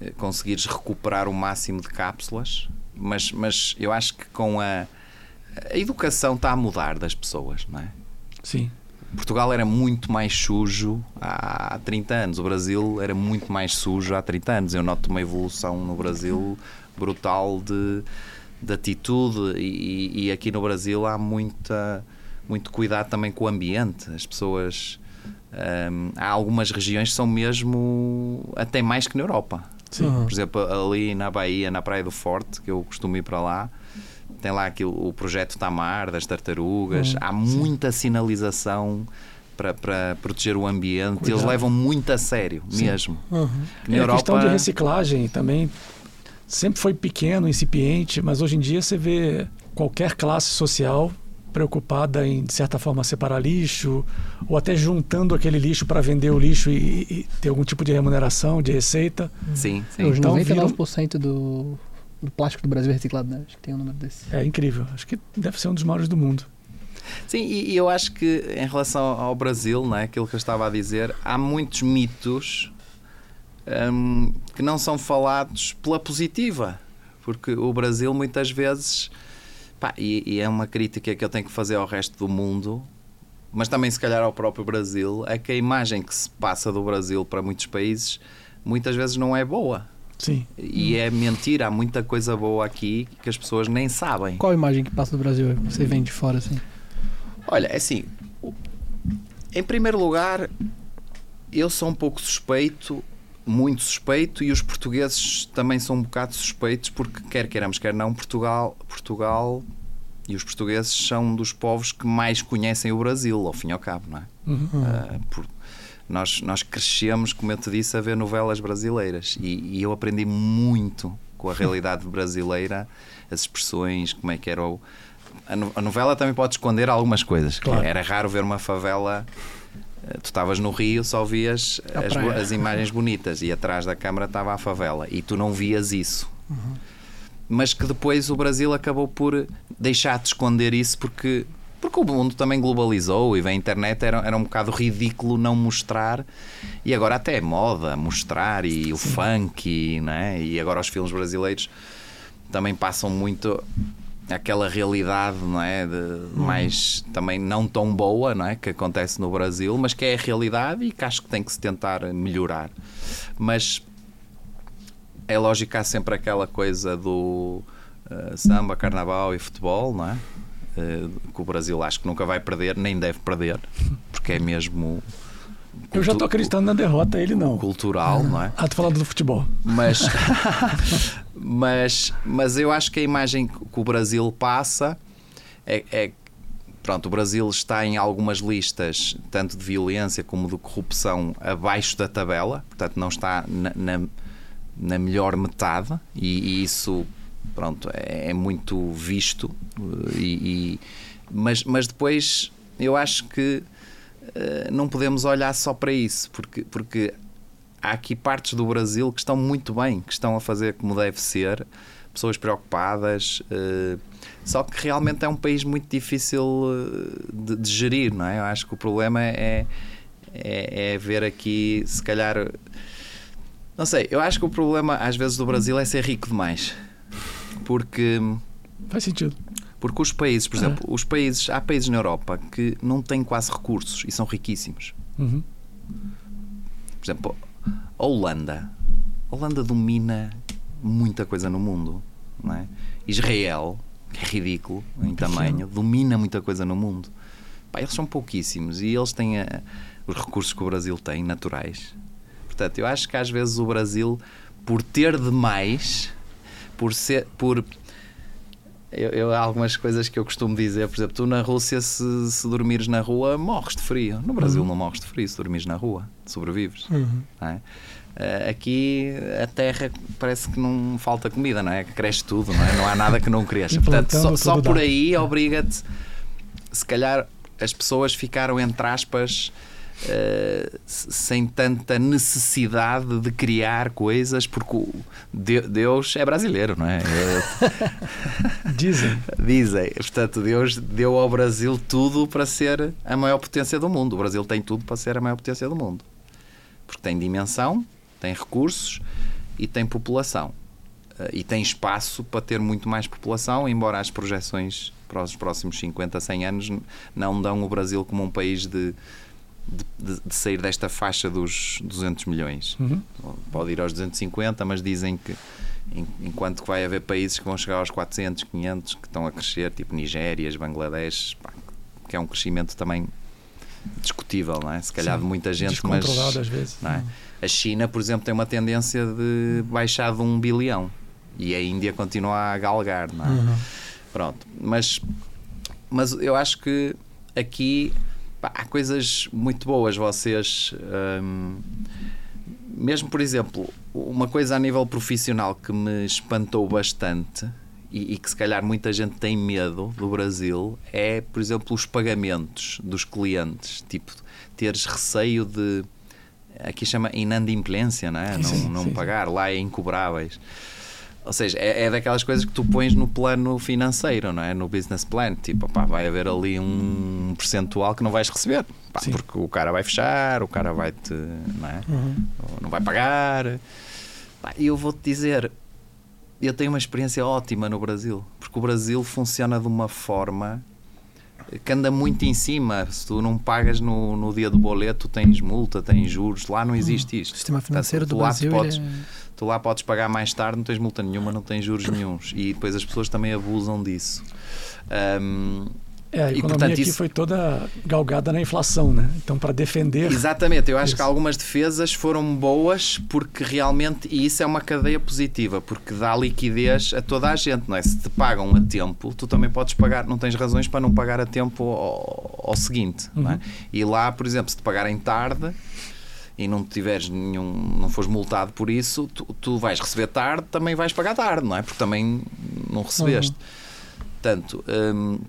eh, conseguires recuperar o máximo de cápsulas, mas, mas eu acho que com a, a educação está a mudar das pessoas, não é? Sim. Portugal era muito mais sujo há 30 anos, o Brasil era muito mais sujo há 30 anos. Eu noto uma evolução no Brasil brutal de, de atitude e, e aqui no Brasil há muita, muito cuidado também com o ambiente. As pessoas. hum, há algumas regiões que são mesmo até mais que na Europa. Sim. Por exemplo, ali na Bahia, na Praia do Forte, que eu costumo ir para lá, tem lá aquilo, o projeto Tamar, das tartarugas. Uhum, Há muita sinalização para, para proteger o ambiente. Eles Cuidado. levam muito a sério, Sim. mesmo. Uhum. Na E a Europa, questão de reciclagem também sempre foi pequeno, incipiente, mas hoje em dia você vê qualquer classe social preocupada em, de certa forma, separar lixo, ou até juntando aquele lixo para vender o lixo e, e ter algum tipo de remuneração, de receita. sim, sim. Então, 99% do, do plástico do Brasil é reciclado, né? Acho que tem um número desse. É incrível. Acho que deve ser um dos maiores do mundo. Sim, e, e eu acho que em relação ao Brasil, não é? aquilo que eu estava a dizer, há muitos mitos hum, que não são falados pela positiva. Porque o Brasil muitas vezes, pá, e, e é uma crítica que eu tenho que fazer ao resto do mundo, mas também se calhar ao próprio Brasil, é que a imagem que se passa do Brasil para muitos países muitas vezes não é boa. Sim. E é mentira, há muita coisa boa aqui que as pessoas nem sabem. Qual a imagem que passa do Brasil? Você vem de fora, assim. Olha, é assim, em primeiro lugar, eu sou um pouco suspeito muito suspeito e os portugueses também são um bocado suspeitos porque quer queiramos quer não Portugal Portugal e os portugueses são um dos povos que mais conhecem o Brasil ao fim e ao cabo não é Uhum. Uh, por- nós nós crescemos como eu te disse a ver novelas brasileiras e, e eu aprendi muito com a realidade brasileira as expressões como é que era o a, no- a novela também pode esconder algumas coisas Claro. era raro ver uma favela eh, Tu estavas no Rio, só vias as, as imagens bonitas e atrás da câmara estava a favela e tu não vias isso. Mas que depois o Brasil acabou por deixar de esconder isso porque, porque o mundo também globalizou e a internet era, era um bocado ridículo não mostrar. E agora até é moda mostrar e o funk e, né? e agora os filmes brasileiros também passam muito aquela realidade não é? De, mais também não tão boa não é? Que acontece no Brasil mas que é a realidade e que acho que tem que se tentar melhorar. Mas é lógico que há sempre aquela coisa do eh, samba, carnaval e futebol não é que o Brasil acho que nunca vai perder nem deve perder porque é mesmo Eu já tô acreditando na derrota, ele não. cultural não é Ah, tô falando do futebol. mas, mas, mas eu acho que a imagem que o Brasil passa é, é pronto, o Brasil está em algumas listas, tanto de violência como de corrupção, abaixo da tabela, portanto não está na, na, na melhor metade, e, e isso pronto, é, é muito visto. eh, E, e- mas, mas depois eu acho que eh, não podemos olhar só para isso, porque, porque há aqui partes do Brasil que estão muito bem, que estão a fazer como deve ser, pessoas preocupadas, eh, só que realmente é um país muito difícil de, de gerir, não é? Eu acho que o problema é, é, é ver aqui, se calhar. Não sei, eu acho que o problema às vezes do Brasil é ser rico demais. Porque. Faz sentido. Porque os países, por exemplo, os países, há países na Europa que não têm quase recursos e são riquíssimos. Uhum. Por exemplo, a Holanda. A Holanda domina muita coisa no mundo. Não é? Israel, que é ridículo em tamanho, domina muita coisa no mundo. Pá, eles são pouquíssimos e eles têm eh, os recursos que o Brasil tem, naturais. Portanto, eu acho que às vezes o Brasil, por ter demais, por ser. Por, eu, eu- há algumas coisas que eu costumo dizer, por exemplo, tu na Rússia, se, se dormires na rua, morres de frio. No Brasil não morres de frio se dormires na rua, sobrevives. Uhum. é? Eh, Aqui a terra parece que não falta comida, não é? Cresce tudo, não é? Não há nada que não cresça. Portanto, só, só por aí obriga-te, se calhar as pessoas ficaram, entre aspas, eh, sem tanta necessidade de criar coisas, porque Deus é brasileiro, não é? Dizem. Dizem. Portanto, Deus deu ao Brasil tudo para ser a maior potência do mundo. O Brasil tem tudo para ser a maior potência do mundo. Porque tem dimensão, tem recursos e tem população. Eh, E tem espaço para ter muito mais população, embora as projeções para os próximos 50, 100 anos não dão o Brasil como um país de, de, de- sair desta faixa dos 200 milhões Uhum. pode ir aos 250, mas dizem que en- enquanto que vai haver países que vão chegar aos 400, 500, que estão a crescer, tipo Nigérias, Bangladesh, pá, que é um crescimento também discutível, não é? Se calhar Sim. de muita gente, mas às vezes. não é? a China, por exemplo, tem uma tendência de baixar de um bilhão e a Índia continua a galgar, não é? Uhum. Pronto, mas, mas eu acho que aqui pá, há coisas muito boas. Vocês, hum, mesmo por exemplo, uma coisa a nível profissional que me espantou bastante e, e que se calhar muita gente tem medo do Brasil é, por exemplo, os pagamentos dos clientes. Tipo, teres receio de. Aqui chama inadimplência, não é? Sim, não não sim, pagar, lá é incobráveis. Ou seja, é, é daquelas coisas que tu pões no plano financeiro, não é? No business plan. Tipo, pá, vai haver ali um percentual que não vais receber. Pá, porque o cara vai fechar, o cara vai te. Não, é? Uhum. Não vai pagar. E eu vou-te dizer, eu tenho uma experiência ótima no Brasil. Porque o Brasil funciona de uma forma que anda muito em cima. Se tu não pagas no, no dia do boleto, tens multa, tens juros. Lá não existe O isto. sistema financeiro Portanto, do Brasil podes- é- Tu lá podes pagar mais tarde, não tens multa nenhuma, não tens juros nenhuns. E depois as pessoas também abusam disso. Hum, É, a E, economia portanto, aqui isso- foi toda galgada na inflação, né? Então, para defender. Exatamente, eu acho Isso. que algumas defesas foram boas porque realmente, e isso é uma cadeia positiva, porque dá liquidez a toda a gente, não é? Se te pagam a tempo, tu também podes pagar, não tens razões para não pagar a tempo ao, ao seguinte, não é? Uhum. E lá, por exemplo, se te pagarem tarde e não tiveres nenhum, não fores multado por isso, tu, tu vais receber tarde, também vais pagar tarde, não é? Porque também não recebeste. Portanto, hum,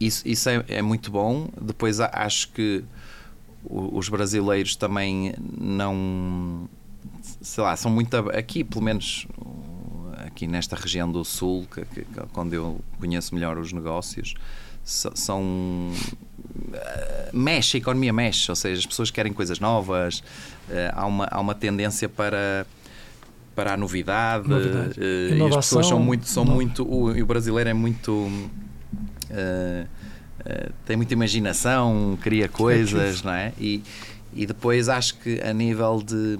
isso, isso é, é muito bom. Depois acho que os brasileiros também não sei lá, são muito aqui, pelo menos aqui nesta região do sul, que, que, onde eu conheço melhor os negócios, são mexe, a economia mexe, ou seja, as pessoas querem coisas novas, uh, há, uma, há uma tendência para para a novidade, Novidade. uh, e as pessoas são muito, são nova. muito o, o brasileiro é muito tem muita imaginação, cria coisas, não é? E, e depois acho que a nível de,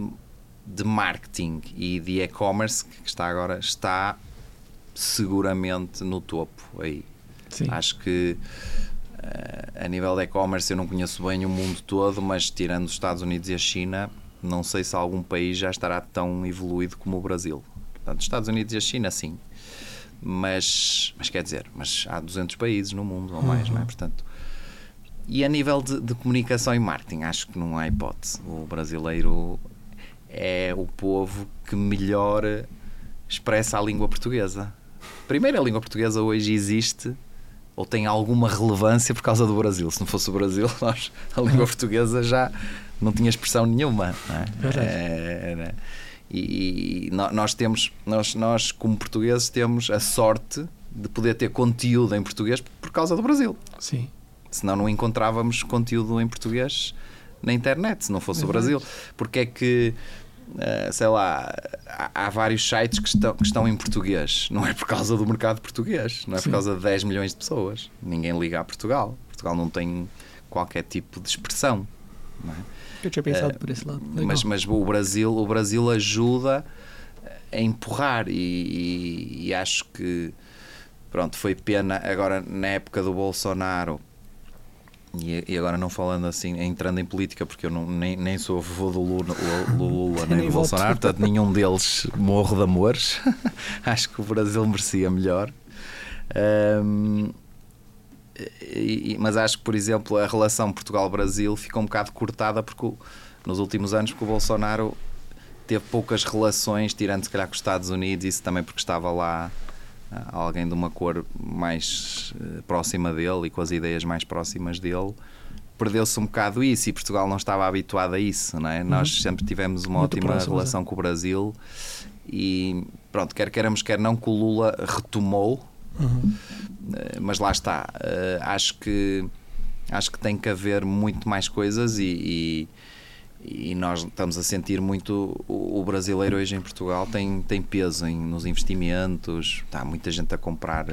de marketing e de e-commerce, que está agora, está seguramente no topo aí. Sim. Acho que eh, a nível de e-commerce eu não conheço bem o mundo todo, mas tirando os Estados Unidos e a China, não sei se algum país já estará tão evoluído como o Brasil. Portanto, os Estados Unidos e a China, sim. Mas, mas quer dizer, mas há 200 países no mundo ou mais, não é? Portanto, e a nível de, de comunicação e marketing, acho que não há hipótese. O brasileiro é o povo que melhor expressa a língua portuguesa. Primeiro, a língua portuguesa hoje existe ou tem alguma relevância por causa do Brasil. Se não fosse o Brasil, nós, a língua portuguesa já não tinha expressão nenhuma. não é? Verdade. Era- e, e nó- nós temos, nós, nós como portugueses temos a sorte de poder ter conteúdo em português por causa do Brasil. Sim. Senão não encontrávamos conteúdo em português na internet, se não fosse o. Brasil. Porque é que, eh, sei lá, há, há vários sites que estão, que estão em português. Não é por causa do mercado português, não é Sim. por causa de 10 milhões de pessoas. Ninguém liga a Portugal. Portugal não tem qualquer tipo de expressão. é? Eu tinha pensado Eh, por esse lado. Legal. Mas, mas o Brasil, o Brasil ajuda a empurrar e, e- e acho que pronto, foi pena agora na época do Bolsonaro e, e agora não falando assim, entrando em política, porque eu não, nem, nem sou a favor do Lula, Lula nem do. Bolsonaro, portanto nenhum deles morro de amores. acho que o Brasil merecia melhor. Ahm, e- mas acho que, por exemplo, a relação Portugal-Brasil ficou um bocado cortada porque o- nos últimos anos porque o Bolsonaro teve poucas relações, tirando se calhar com os Estados Unidos, isso também porque estava lá alguém de uma cor mais eh, próxima dele e com as ideias mais próximas dele. Perdeu-se um bocado isso e Portugal não estava habituado a isso, não é? Nós sempre tivemos uma Muito ótima próximos, relação com o Brasil e pronto, quer queiramos, quer não, que o Lula retomou Uhum. eh, mas lá está. Eh, acho que acho que tem que haver muito mais coisas e, e, e nós estamos a sentir muito o, brasileiro hoje em Portugal tem, tem peso em, nos investimentos, está muita gente a comprar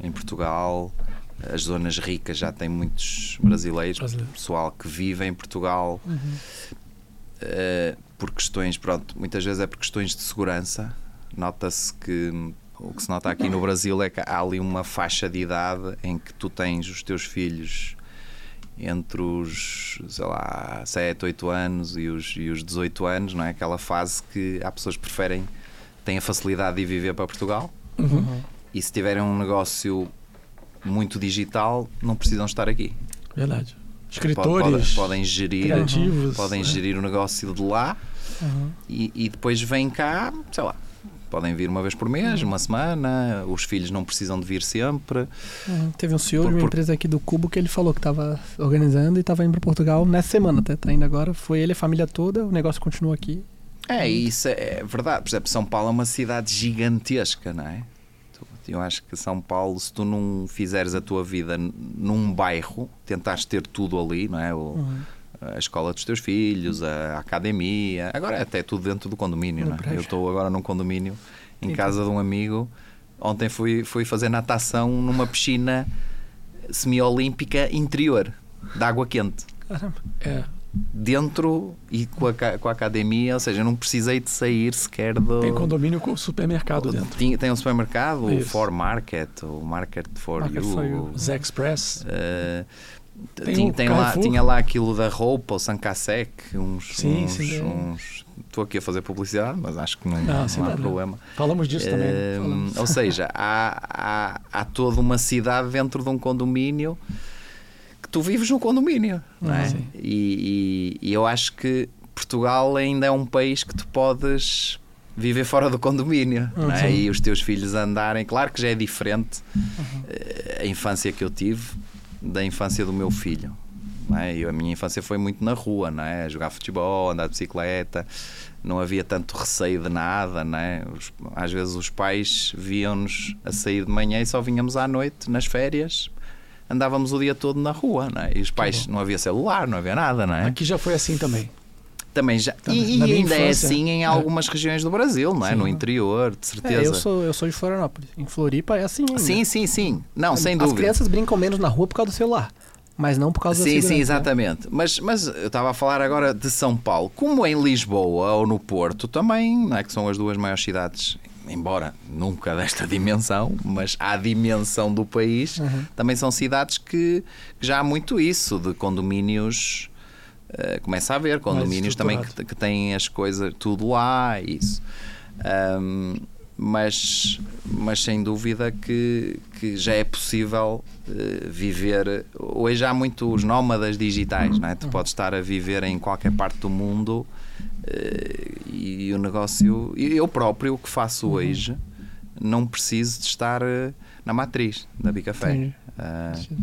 em Portugal. As zonas ricas já têm muitos brasileiros, Brasileiros. pessoal que vive em Portugal Uhum. eh, por questões, pronto, muitas vezes é por questões de segurança. Nota-se que o que se nota aqui no Brasil é que há ali uma faixa de idade em que tu tens os teus filhos entre os, sei lá, 7, 8 anos e os, e os 18 anos, não é? Aquela fase que há pessoas que preferem, têm a facilidade de viver para Portugal Uhum. e se tiverem um negócio muito digital, não precisam estar aqui. Verdade. Podem, Escritores, podem gerir, criativos. podem né? gerir o negócio de lá Uhum. e, e depois vêm cá, sei lá, podem vir uma vez por mês, uma semana, os filhos não precisam de vir sempre. Uhum. Teve um senhor Por- de uma por- empresa aqui do Cubo que ele falou que estava organizando e estava indo para Portugal nessa semana, até tá indo agora. Foi ele, a família toda, o negócio continua aqui. É, isso é verdade. Por exemplo, São Paulo é uma cidade gigantesca, não é? Eu acho que São Paulo, se tu não fizeres a tua vida num bairro, tentares ter tudo ali, não é? Uhum. A escola dos teus filhos, a academia, agora é até tudo dentro do condomínio, não é? Eu estou agora num condomínio em casa de um amigo. Ontem fui, fui fazer natação numa piscina semiolímpica interior, de água quente. Caramba. É, dentro e com a, com a academia, ou seja, eu não precisei de sair sequer do. Tem condomínio com supermercado dentro. Tem, tem um supermercado, Isso. o For Market, o Market for Market You, for you. o Express. Uh, tem, tinha, tem lá, tinha lá aquilo da roupa, o Sankasek, uns. Sim, uns, sim. Uns, estou aqui a fazer publicidade, mas acho que não, não, não há problema. Falamos disso também. Falamos. Ou seja, há, há, há toda uma cidade dentro de um condomínio que tu vives no condomínio, não é? E, e, e, eu acho que Portugal ainda é um país que tu podes viver fora do condomínio uhum. é? e os teus filhos andarem. Claro que já é diferente uhum. a infância que eu tive da infância do meu filho. É? Eu, a minha infância foi muito na rua, não é? jogar futebol, andar de bicicleta, não havia tanto receio de nada. Não é? Os, às vezes os pais viam-nos a sair de manhã e só vinhamos à noite, nas férias, andávamos o dia todo na rua, não é? E os pais não havia celular, não havia nada, não é? Aqui já foi assim também. Também já. Também. E, e ainda é infância, é assim em algumas é. regiões do Brasil, não é? Sim. No interior, de certeza. É, eu, sou, eu sou de Florianópolis. Em Floripa é assim. Ainda. Sim, sim, sim. Não, sem As dúvida. As crianças brincam menos na rua por causa do celular. Mas não por causa sim, da segurança. Sim, sim, exatamente. Né? Mas, mas eu estava a falar agora de São Paulo. Como em Lisboa ou no Porto também, não é? que são as duas maiores cidades embora nunca desta dimensão, mas à dimensão do país, uhum. também são cidades que, que, já há muito isso, de condomínios. Uh, começa a haver condomínios também que, que, têm as coisas tudo lá, isso. Um, mas, mas sem dúvida que, que já é possível uh, viver. Hoje há muitos nómadas digitais, não é? Tu podes estar a viver em qualquer parte do mundo eh, e o negócio, eu próprio, o que faço uhum. hoje, não preciso de estar eh, na matriz da Bicafé. Uh,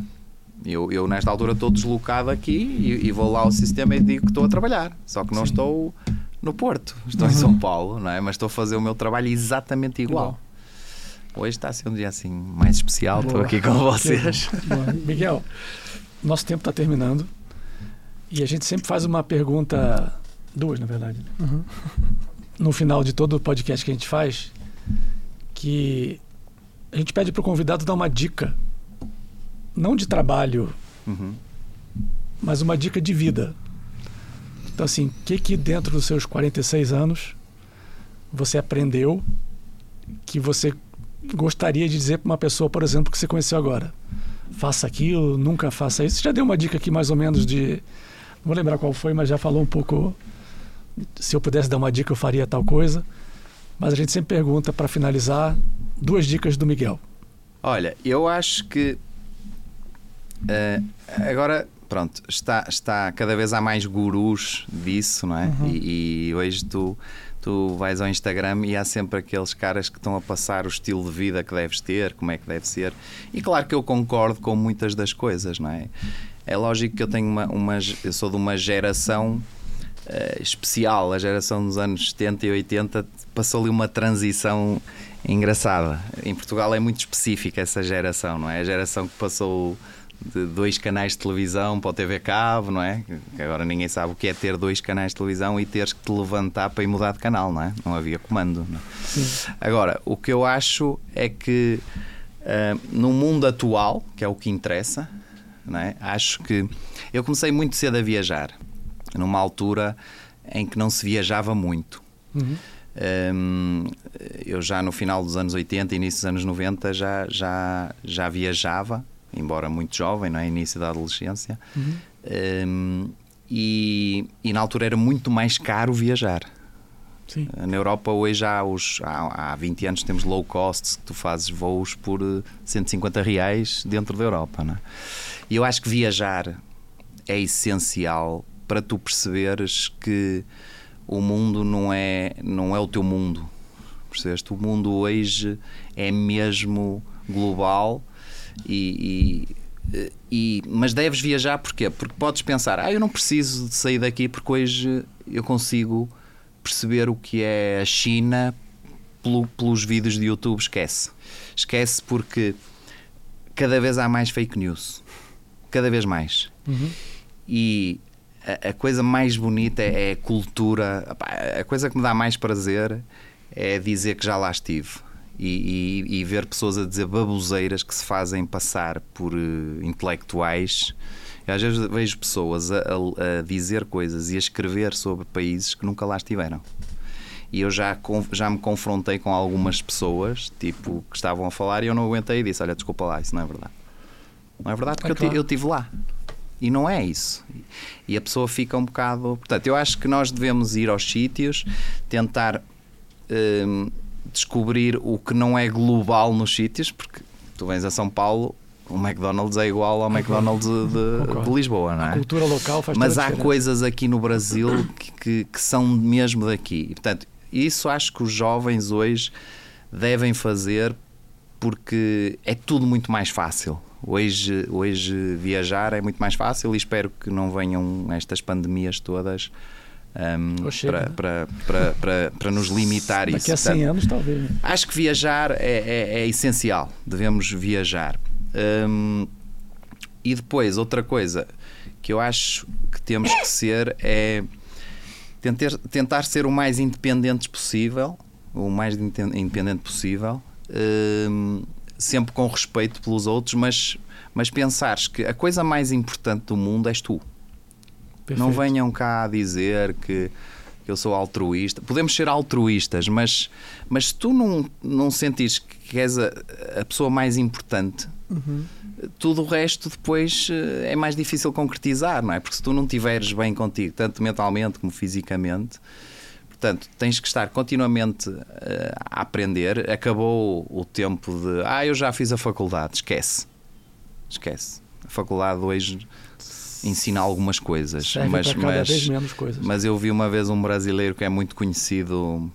eu, eu, nesta altura, estou deslocado aqui e, e, vou lá ao sistema e digo que estou a trabalhar, só que não Sim. estou no Porto, estou uhum. em São Paulo, não é? mas estou a fazer o meu trabalho exatamente igual. Hoje está a ser um dia assim mais especial, Boa. estou aqui com vocês. Miguel, nosso tempo está terminando e a gente sempre faz uma pergunta Duas, na verdade. Uhum. No final de todo o podcast que a gente faz, que a gente pede para o convidado dar uma dica, não de trabalho, uhum. mas uma dica de vida. Então, assim, o que, que dentro dos seus 46 anos você aprendeu que você gostaria de dizer para uma pessoa, por exemplo, que você conheceu agora? Faça aquilo, nunca faça isso. Você já deu uma dica aqui mais ou menos de. Não vou lembrar qual foi, mas já falou um pouco se eu pudesse dar uma dica, eu faria tal coisa. Mas a gente sempre pergunta, para finalizar, duas dicas do Miguel. Olha, eu acho que uh, agora, pronto, está, está cada vez há mais gurus disso, não é? Uhum. E, e, hoje tu, tu vais ao Instagram e há sempre aqueles caras que estão a passar o estilo de vida que deves ter, como é que deve ser. E claro que eu concordo com muitas das coisas, não é? É lógico que eu tenho uma, uma eu sou de uma geração uh, especial. A geração dos anos 70 e 80 passou ali uma transição engraçada. Em Portugal é muito específica essa geração, não é? A geração que passou de dois canais de televisão para o TV Cabo, não é? Agora ninguém sabe o que é ter dois canais de televisão e teres que te levantar para ir mudar de canal, não é? Não havia comando. Não é? Agora, o que eu acho é que uh, no mundo atual, que é o que interessa, não é? acho que eu comecei muito cedo a viajar numa altura em que não se viajava muito. Uhum. Um, eu já no final dos anos 80, início dos anos 90, já, já, já viajava, embora muito jovem, não é? início da adolescência. Uhum. Um, e, e, na altura era muito mais caro viajar. Sim. Na Europa hoje há, os, há, há 20 anos temos low cost, tu fazes voos por 150 reais dentro da Europa. Não é? E eu acho que viajar é essencial para tu perceberes que o mundo não é, não é o teu mundo. Percebeste? O mundo hoje é mesmo global e, e, e, mas deves viajar porquê? Porque podes pensar, ah, eu não preciso de sair daqui porque hoje eu consigo perceber o que é a China pelo, pelos vídeos de YouTube. Esquece. Esquece porque cada vez há mais fake news. Cada vez mais. Uhum. E a, coisa mais bonita é, é a cultura. A coisa que me dá mais prazer é dizer que já lá estive. E, e, e, ver pessoas a dizer baboseiras que se fazem passar por uh, intelectuais Eu às vezes vejo pessoas a, a, a dizer coisas e a escrever sobre países que nunca lá estiveram. E eu já, já me confrontei com algumas pessoas, tipo, que estavam a falar e eu não aguentei e disse: Olha, desculpa lá, isso não é verdade. Não é verdade porque é claro. eu, eu estive lá. E não é isso. E a pessoa fica um bocado. Portanto, eu acho que nós devemos ir aos sítios, tentar hum, descobrir o que não é global nos sítios, porque tu vens a São Paulo, o McDonald's é igual ao McDonald's de, de Lisboa, não é? A cultura local faz Mas há coisas aqui no Brasil que, que, que, são mesmo daqui. E, portanto, isso acho que os jovens hoje devem fazer porque é tudo muito mais fácil. Hoje, hoje viajar é muito mais fácil e espero que não venham estas pandemias todas um, para, para, para, para, para, nos limitar Daqui isso. Daqui a 100 anos, talvez. Acho que viajar é, é, é essencial. Devemos viajar. Um, e depois, outra coisa que eu acho que temos que ser é tentar, tentar ser o mais independentes possível, o mais independente possível. Um, sempre com respeito pelos outros, mas, mas pensares que a coisa mais importante do mundo és tu. Perfeito. Não venham cá a dizer que eu sou altruísta. Podemos ser altruístas, mas, mas se tu não, não sentires que és a, a pessoa mais importante, uhum. tudo o resto depois eh, é mais difícil concretizar, não é? Porque se tu não estiveres bem contigo, tanto mentalmente como fisicamente, Portanto, tens que estar continuamente uh, a aprender. Acabou o tempo de ah, eu já fiz a faculdade. Esquece. Esquece. A faculdade hoje ensina algumas coisas. Serve mas, mas, coisas. mas eu vi uma vez um brasileiro que é muito conhecido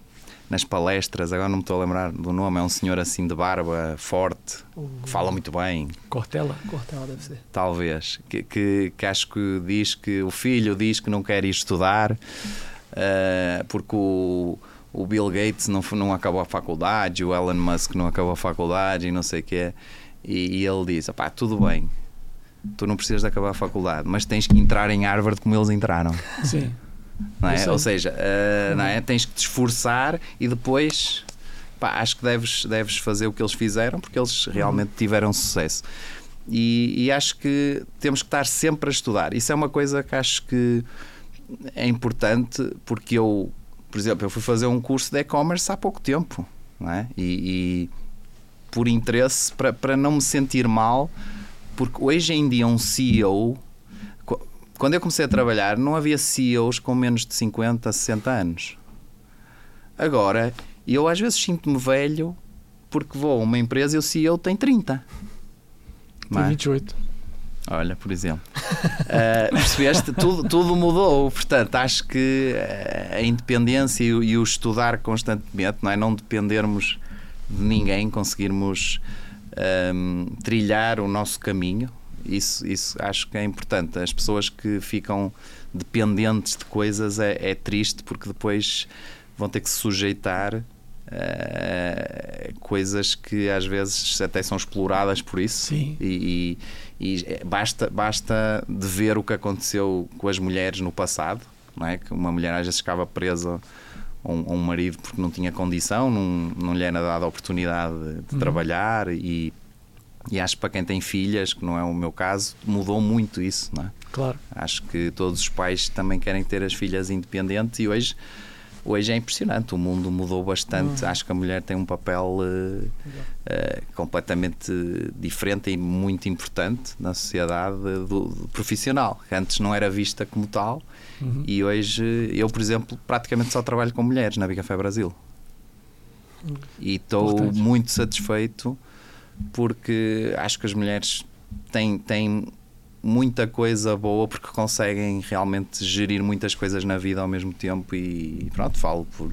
nas palestras, agora não me estou a lembrar do nome, é um senhor assim de barba, forte, que fala muito bem. Cortella? Cortella deve ser. Talvez. Que, que, que acho que diz que o filho diz que não quer ir estudar uh, porque o, o Bill Gates não, não acabou a faculdade, o Elon Musk não acabou a faculdade e não sei o quê. E, e ele diz: pá, tudo bem, tu não precisas de acabar a faculdade, mas tens que entrar em Harvard como eles entraram. Sim. Não é? Ou seja, uh, não é? tens que te esforçar e depois pá, acho que deves, deves fazer o que eles fizeram porque eles realmente tiveram sucesso. E, e acho que temos que estar sempre a estudar. Isso é uma coisa que acho que é importante porque eu, por exemplo, eu fui fazer um curso de e-commerce há pouco tempo, não é? E, e por interesse, para, para não me sentir mal, porque hoje em dia um CEO, quando eu comecei a trabalhar, não havia CEOs com menos de 50, 60 anos. Agora, eu às vezes sinto-me velho porque vou a uma empresa e o CEO tem 30. Tem 28. Olha, por exemplo. uh, percebeste? Tudo, tudo mudou. Portanto, acho que eh, a independência e o, e o, estudar constantemente, não é? Não dependermos de ninguém, conseguirmos um, ehm, trilhar o nosso caminho. Isso, isso acho que é importante. As pessoas que ficam dependentes de coisas é, é triste porque depois vão ter que se sujeitar Uh, coisas que às vezes até são exploradas por isso Sim. E, e, e, basta, basta de ver o que aconteceu com as mulheres no passado, não é? que uma mulher às vezes ficava presa a um, a um marido porque não tinha condição, não, não lhe era dada a oportunidade de uhum. trabalhar e, e acho que para quem tem filhas, que não é o meu caso, mudou muito isso. Não é? Claro. Acho que todos os pais também querem ter as filhas independentes e hoje hoje é impressionante. O mundo mudou bastante. Uhum. Acho que a mulher tem um papel uh, uh, completamente diferente e muito importante na sociedade do, do profissional. Antes não era vista como tal uhum. e hoje eu, por exemplo, praticamente só trabalho com mulheres na Bicafé Brasil. Uhum. E estou muito satisfeito porque acho que as mulheres têm, têm muita coisa boa porque conseguem realmente gerir muitas coisas na vida ao mesmo tempo e pronto, falo por,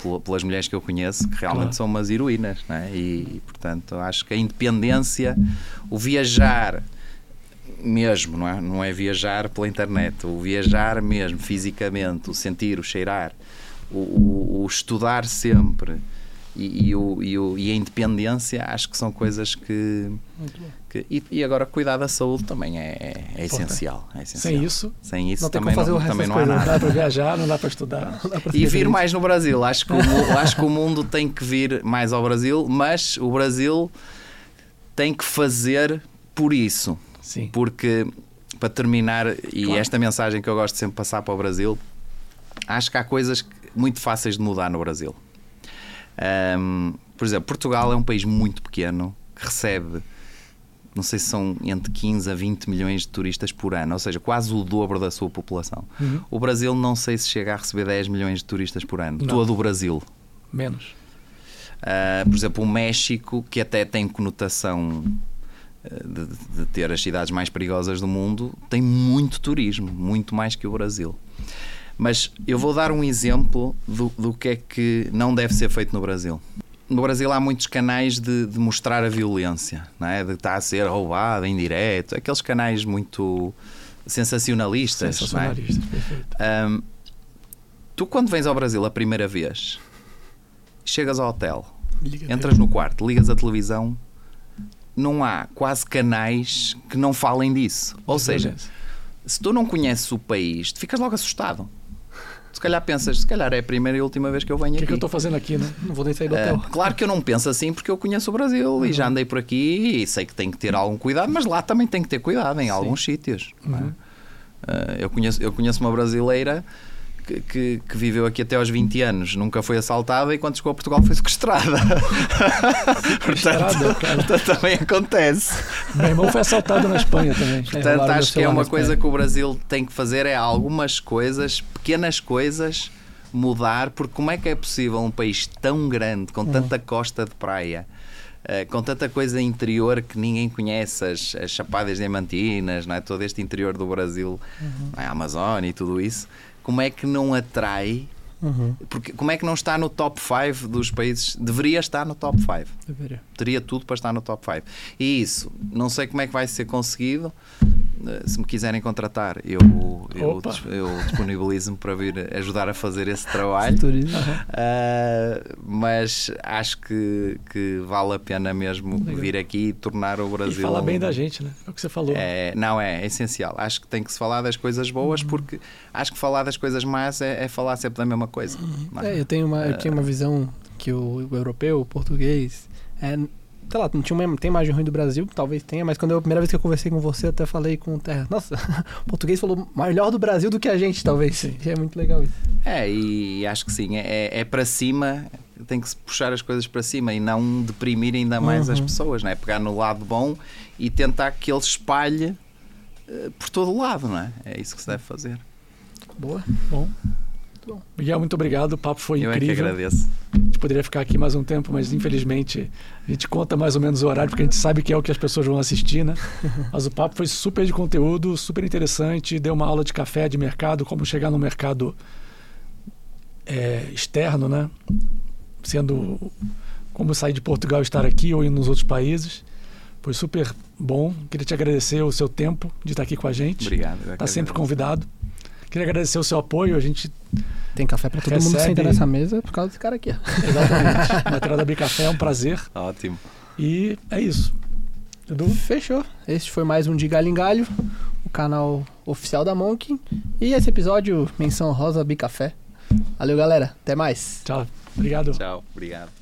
por, pelas mulheres que eu conheço que realmente claro. são umas heroínas né? e portanto acho que a independência o viajar mesmo, não é? não é viajar pela internet o viajar mesmo, fisicamente o sentir, o cheirar o, o, o estudar sempre e, e, o, e, o, e a independência acho que são coisas que, que e, e, agora cuidar da saúde também é, é, essencial, é essencial. Sem isso, sem isso não também, fazer não, o também não há nada. Não dá para viajar, não dá para estudar. Dá para e vir isso. mais no Brasil. Acho que, o, acho que o mundo tem que vir mais ao Brasil, mas o Brasil tem que fazer por isso. Sim. Porque para terminar, e claro. esta mensagem que eu gosto de sempre passar para o Brasil, acho que há coisas muito fáceis de mudar no Brasil. Um, por exemplo, Portugal é um país muito pequeno que recebe, não sei se são entre 15 a 20 milhões de turistas por ano, ou seja, quase o dobro da sua população. Uhum. O Brasil não sei se chega a receber 10 milhões de turistas por ano. Não. Todo o Brasil. Menos. Uh, por exemplo, o México, que até tem conotação de, de, ter as cidades mais perigosas do mundo, tem muito turismo, muito mais que o Brasil. Mas eu vou dar um exemplo do, do que é que não deve ser feito no Brasil. No Brasil há muitos canais de, de mostrar a violência, não é? de estar a ser roubado em direto, aqueles canais muito sensacionalistas. Sensacionalistas, é? perfeito. Um, tu, quando vens ao Brasil a primeira vez, chegas ao hotel, entras no quarto, ligas a televisão, não há quase canais que não falem disso. Ou seja, se tu não conheces o país, tu ficas logo assustado. Se calhar pensas, se calhar é a primeira e última vez que eu venho aqui. O que é que eu estou fazendo aqui, né? Não vou nem sair do hotel. Uh, claro que eu não penso assim porque eu conheço o Brasil uhum. e já andei por aqui e sei que tem que ter algum cuidado, mas lá também tem que ter cuidado em Sim. alguns sítios. É? Uhum. Uh, eu, conheço, eu conheço uma brasileira que, que, que, viveu aqui até aos 20 anos, nunca foi assaltada e quando chegou a Portugal foi sequestrada. portanto, portanto, também acontece. Meu irmão foi assaltado na Espanha também. Portanto, acho que é uma coisa que o Brasil tem que fazer é algumas coisas, pequenas coisas, mudar, porque como é que é possível um país tão grande, com tanta uhum. costa de praia, Uh, com tanta coisa interior que ninguém conhece, as, as Chapadas Diamantinas, não é? todo este interior do Brasil, uhum. É? a Amazônia e tudo isso, como é que não atrai? Uhum. Porque como é que não está no top 5 dos países? Deveria estar no top 5. Deveria. Teria tudo para estar no top 5. E isso, não sei como é que vai ser conseguido. Eh, se me quiserem contratar, eu, eu, eu disponibilizo-me para vir ajudar a fazer esse trabalho. Uh, mas acho que, que vale a pena mesmo Legal. vir aqui e tornar o Brasil. E falar bem da gente, né? É o que você falou. É, não, é, é essencial. Acho que tem que se falar das coisas boas, uhum. porque acho que falar das coisas más é, é falar sempre da mesma coisa. Uhum. É? é, eu tenho uma, eu tenho uma visão que o, o europeu, o português, é, sei lá, não tinha uma, tem imagem ruim do Brasil, talvez tenha, mas quando eu, a primeira vez que eu conversei com você, até falei com o Terra. Nossa, o português falou melhor do Brasil do que a gente, talvez. Sim. É muito legal isso. É, e acho que sim. É, é para cima, tem que se puxar as coisas para cima e não deprimir ainda mais uhum. as pessoas, não é? Pegar no lado bom e tentar que ele espalhe uh, por todo o lado, não é? É isso que se deve fazer. Boa, bom. Bom, Miguel, muito obrigado. O papo foi Eu incrível. Eu é que agradeço. A gente poderia ficar aqui mais um tempo, mas infelizmente a gente conta mais ou menos o horário, porque a gente sabe que é o que as pessoas vão assistir, né? Mas o papo foi super de conteúdo, super interessante. Deu uma aula de café, de mercado, como chegar no mercado é, externo, né? Sendo como sair de Portugal e estar aqui ou ir nos outros países. Foi super bom. Queria te agradecer o seu tempo de estar aqui com a gente. Obrigado. Está sempre convidado. Queria agradecer o seu apoio. A gente tem café para todo recebe... mundo sentar nessa mesa por causa desse cara aqui. Exatamente. Material da Bicafé é um prazer. Ótimo. E é isso. Edu? Fechou. Este foi mais um de Galho em Galho, o canal oficial da Monk. E esse episódio, menção rosa Bicafé. Valeu, galera. Até mais. Tchau. Obrigado. Tchau. Obrigado.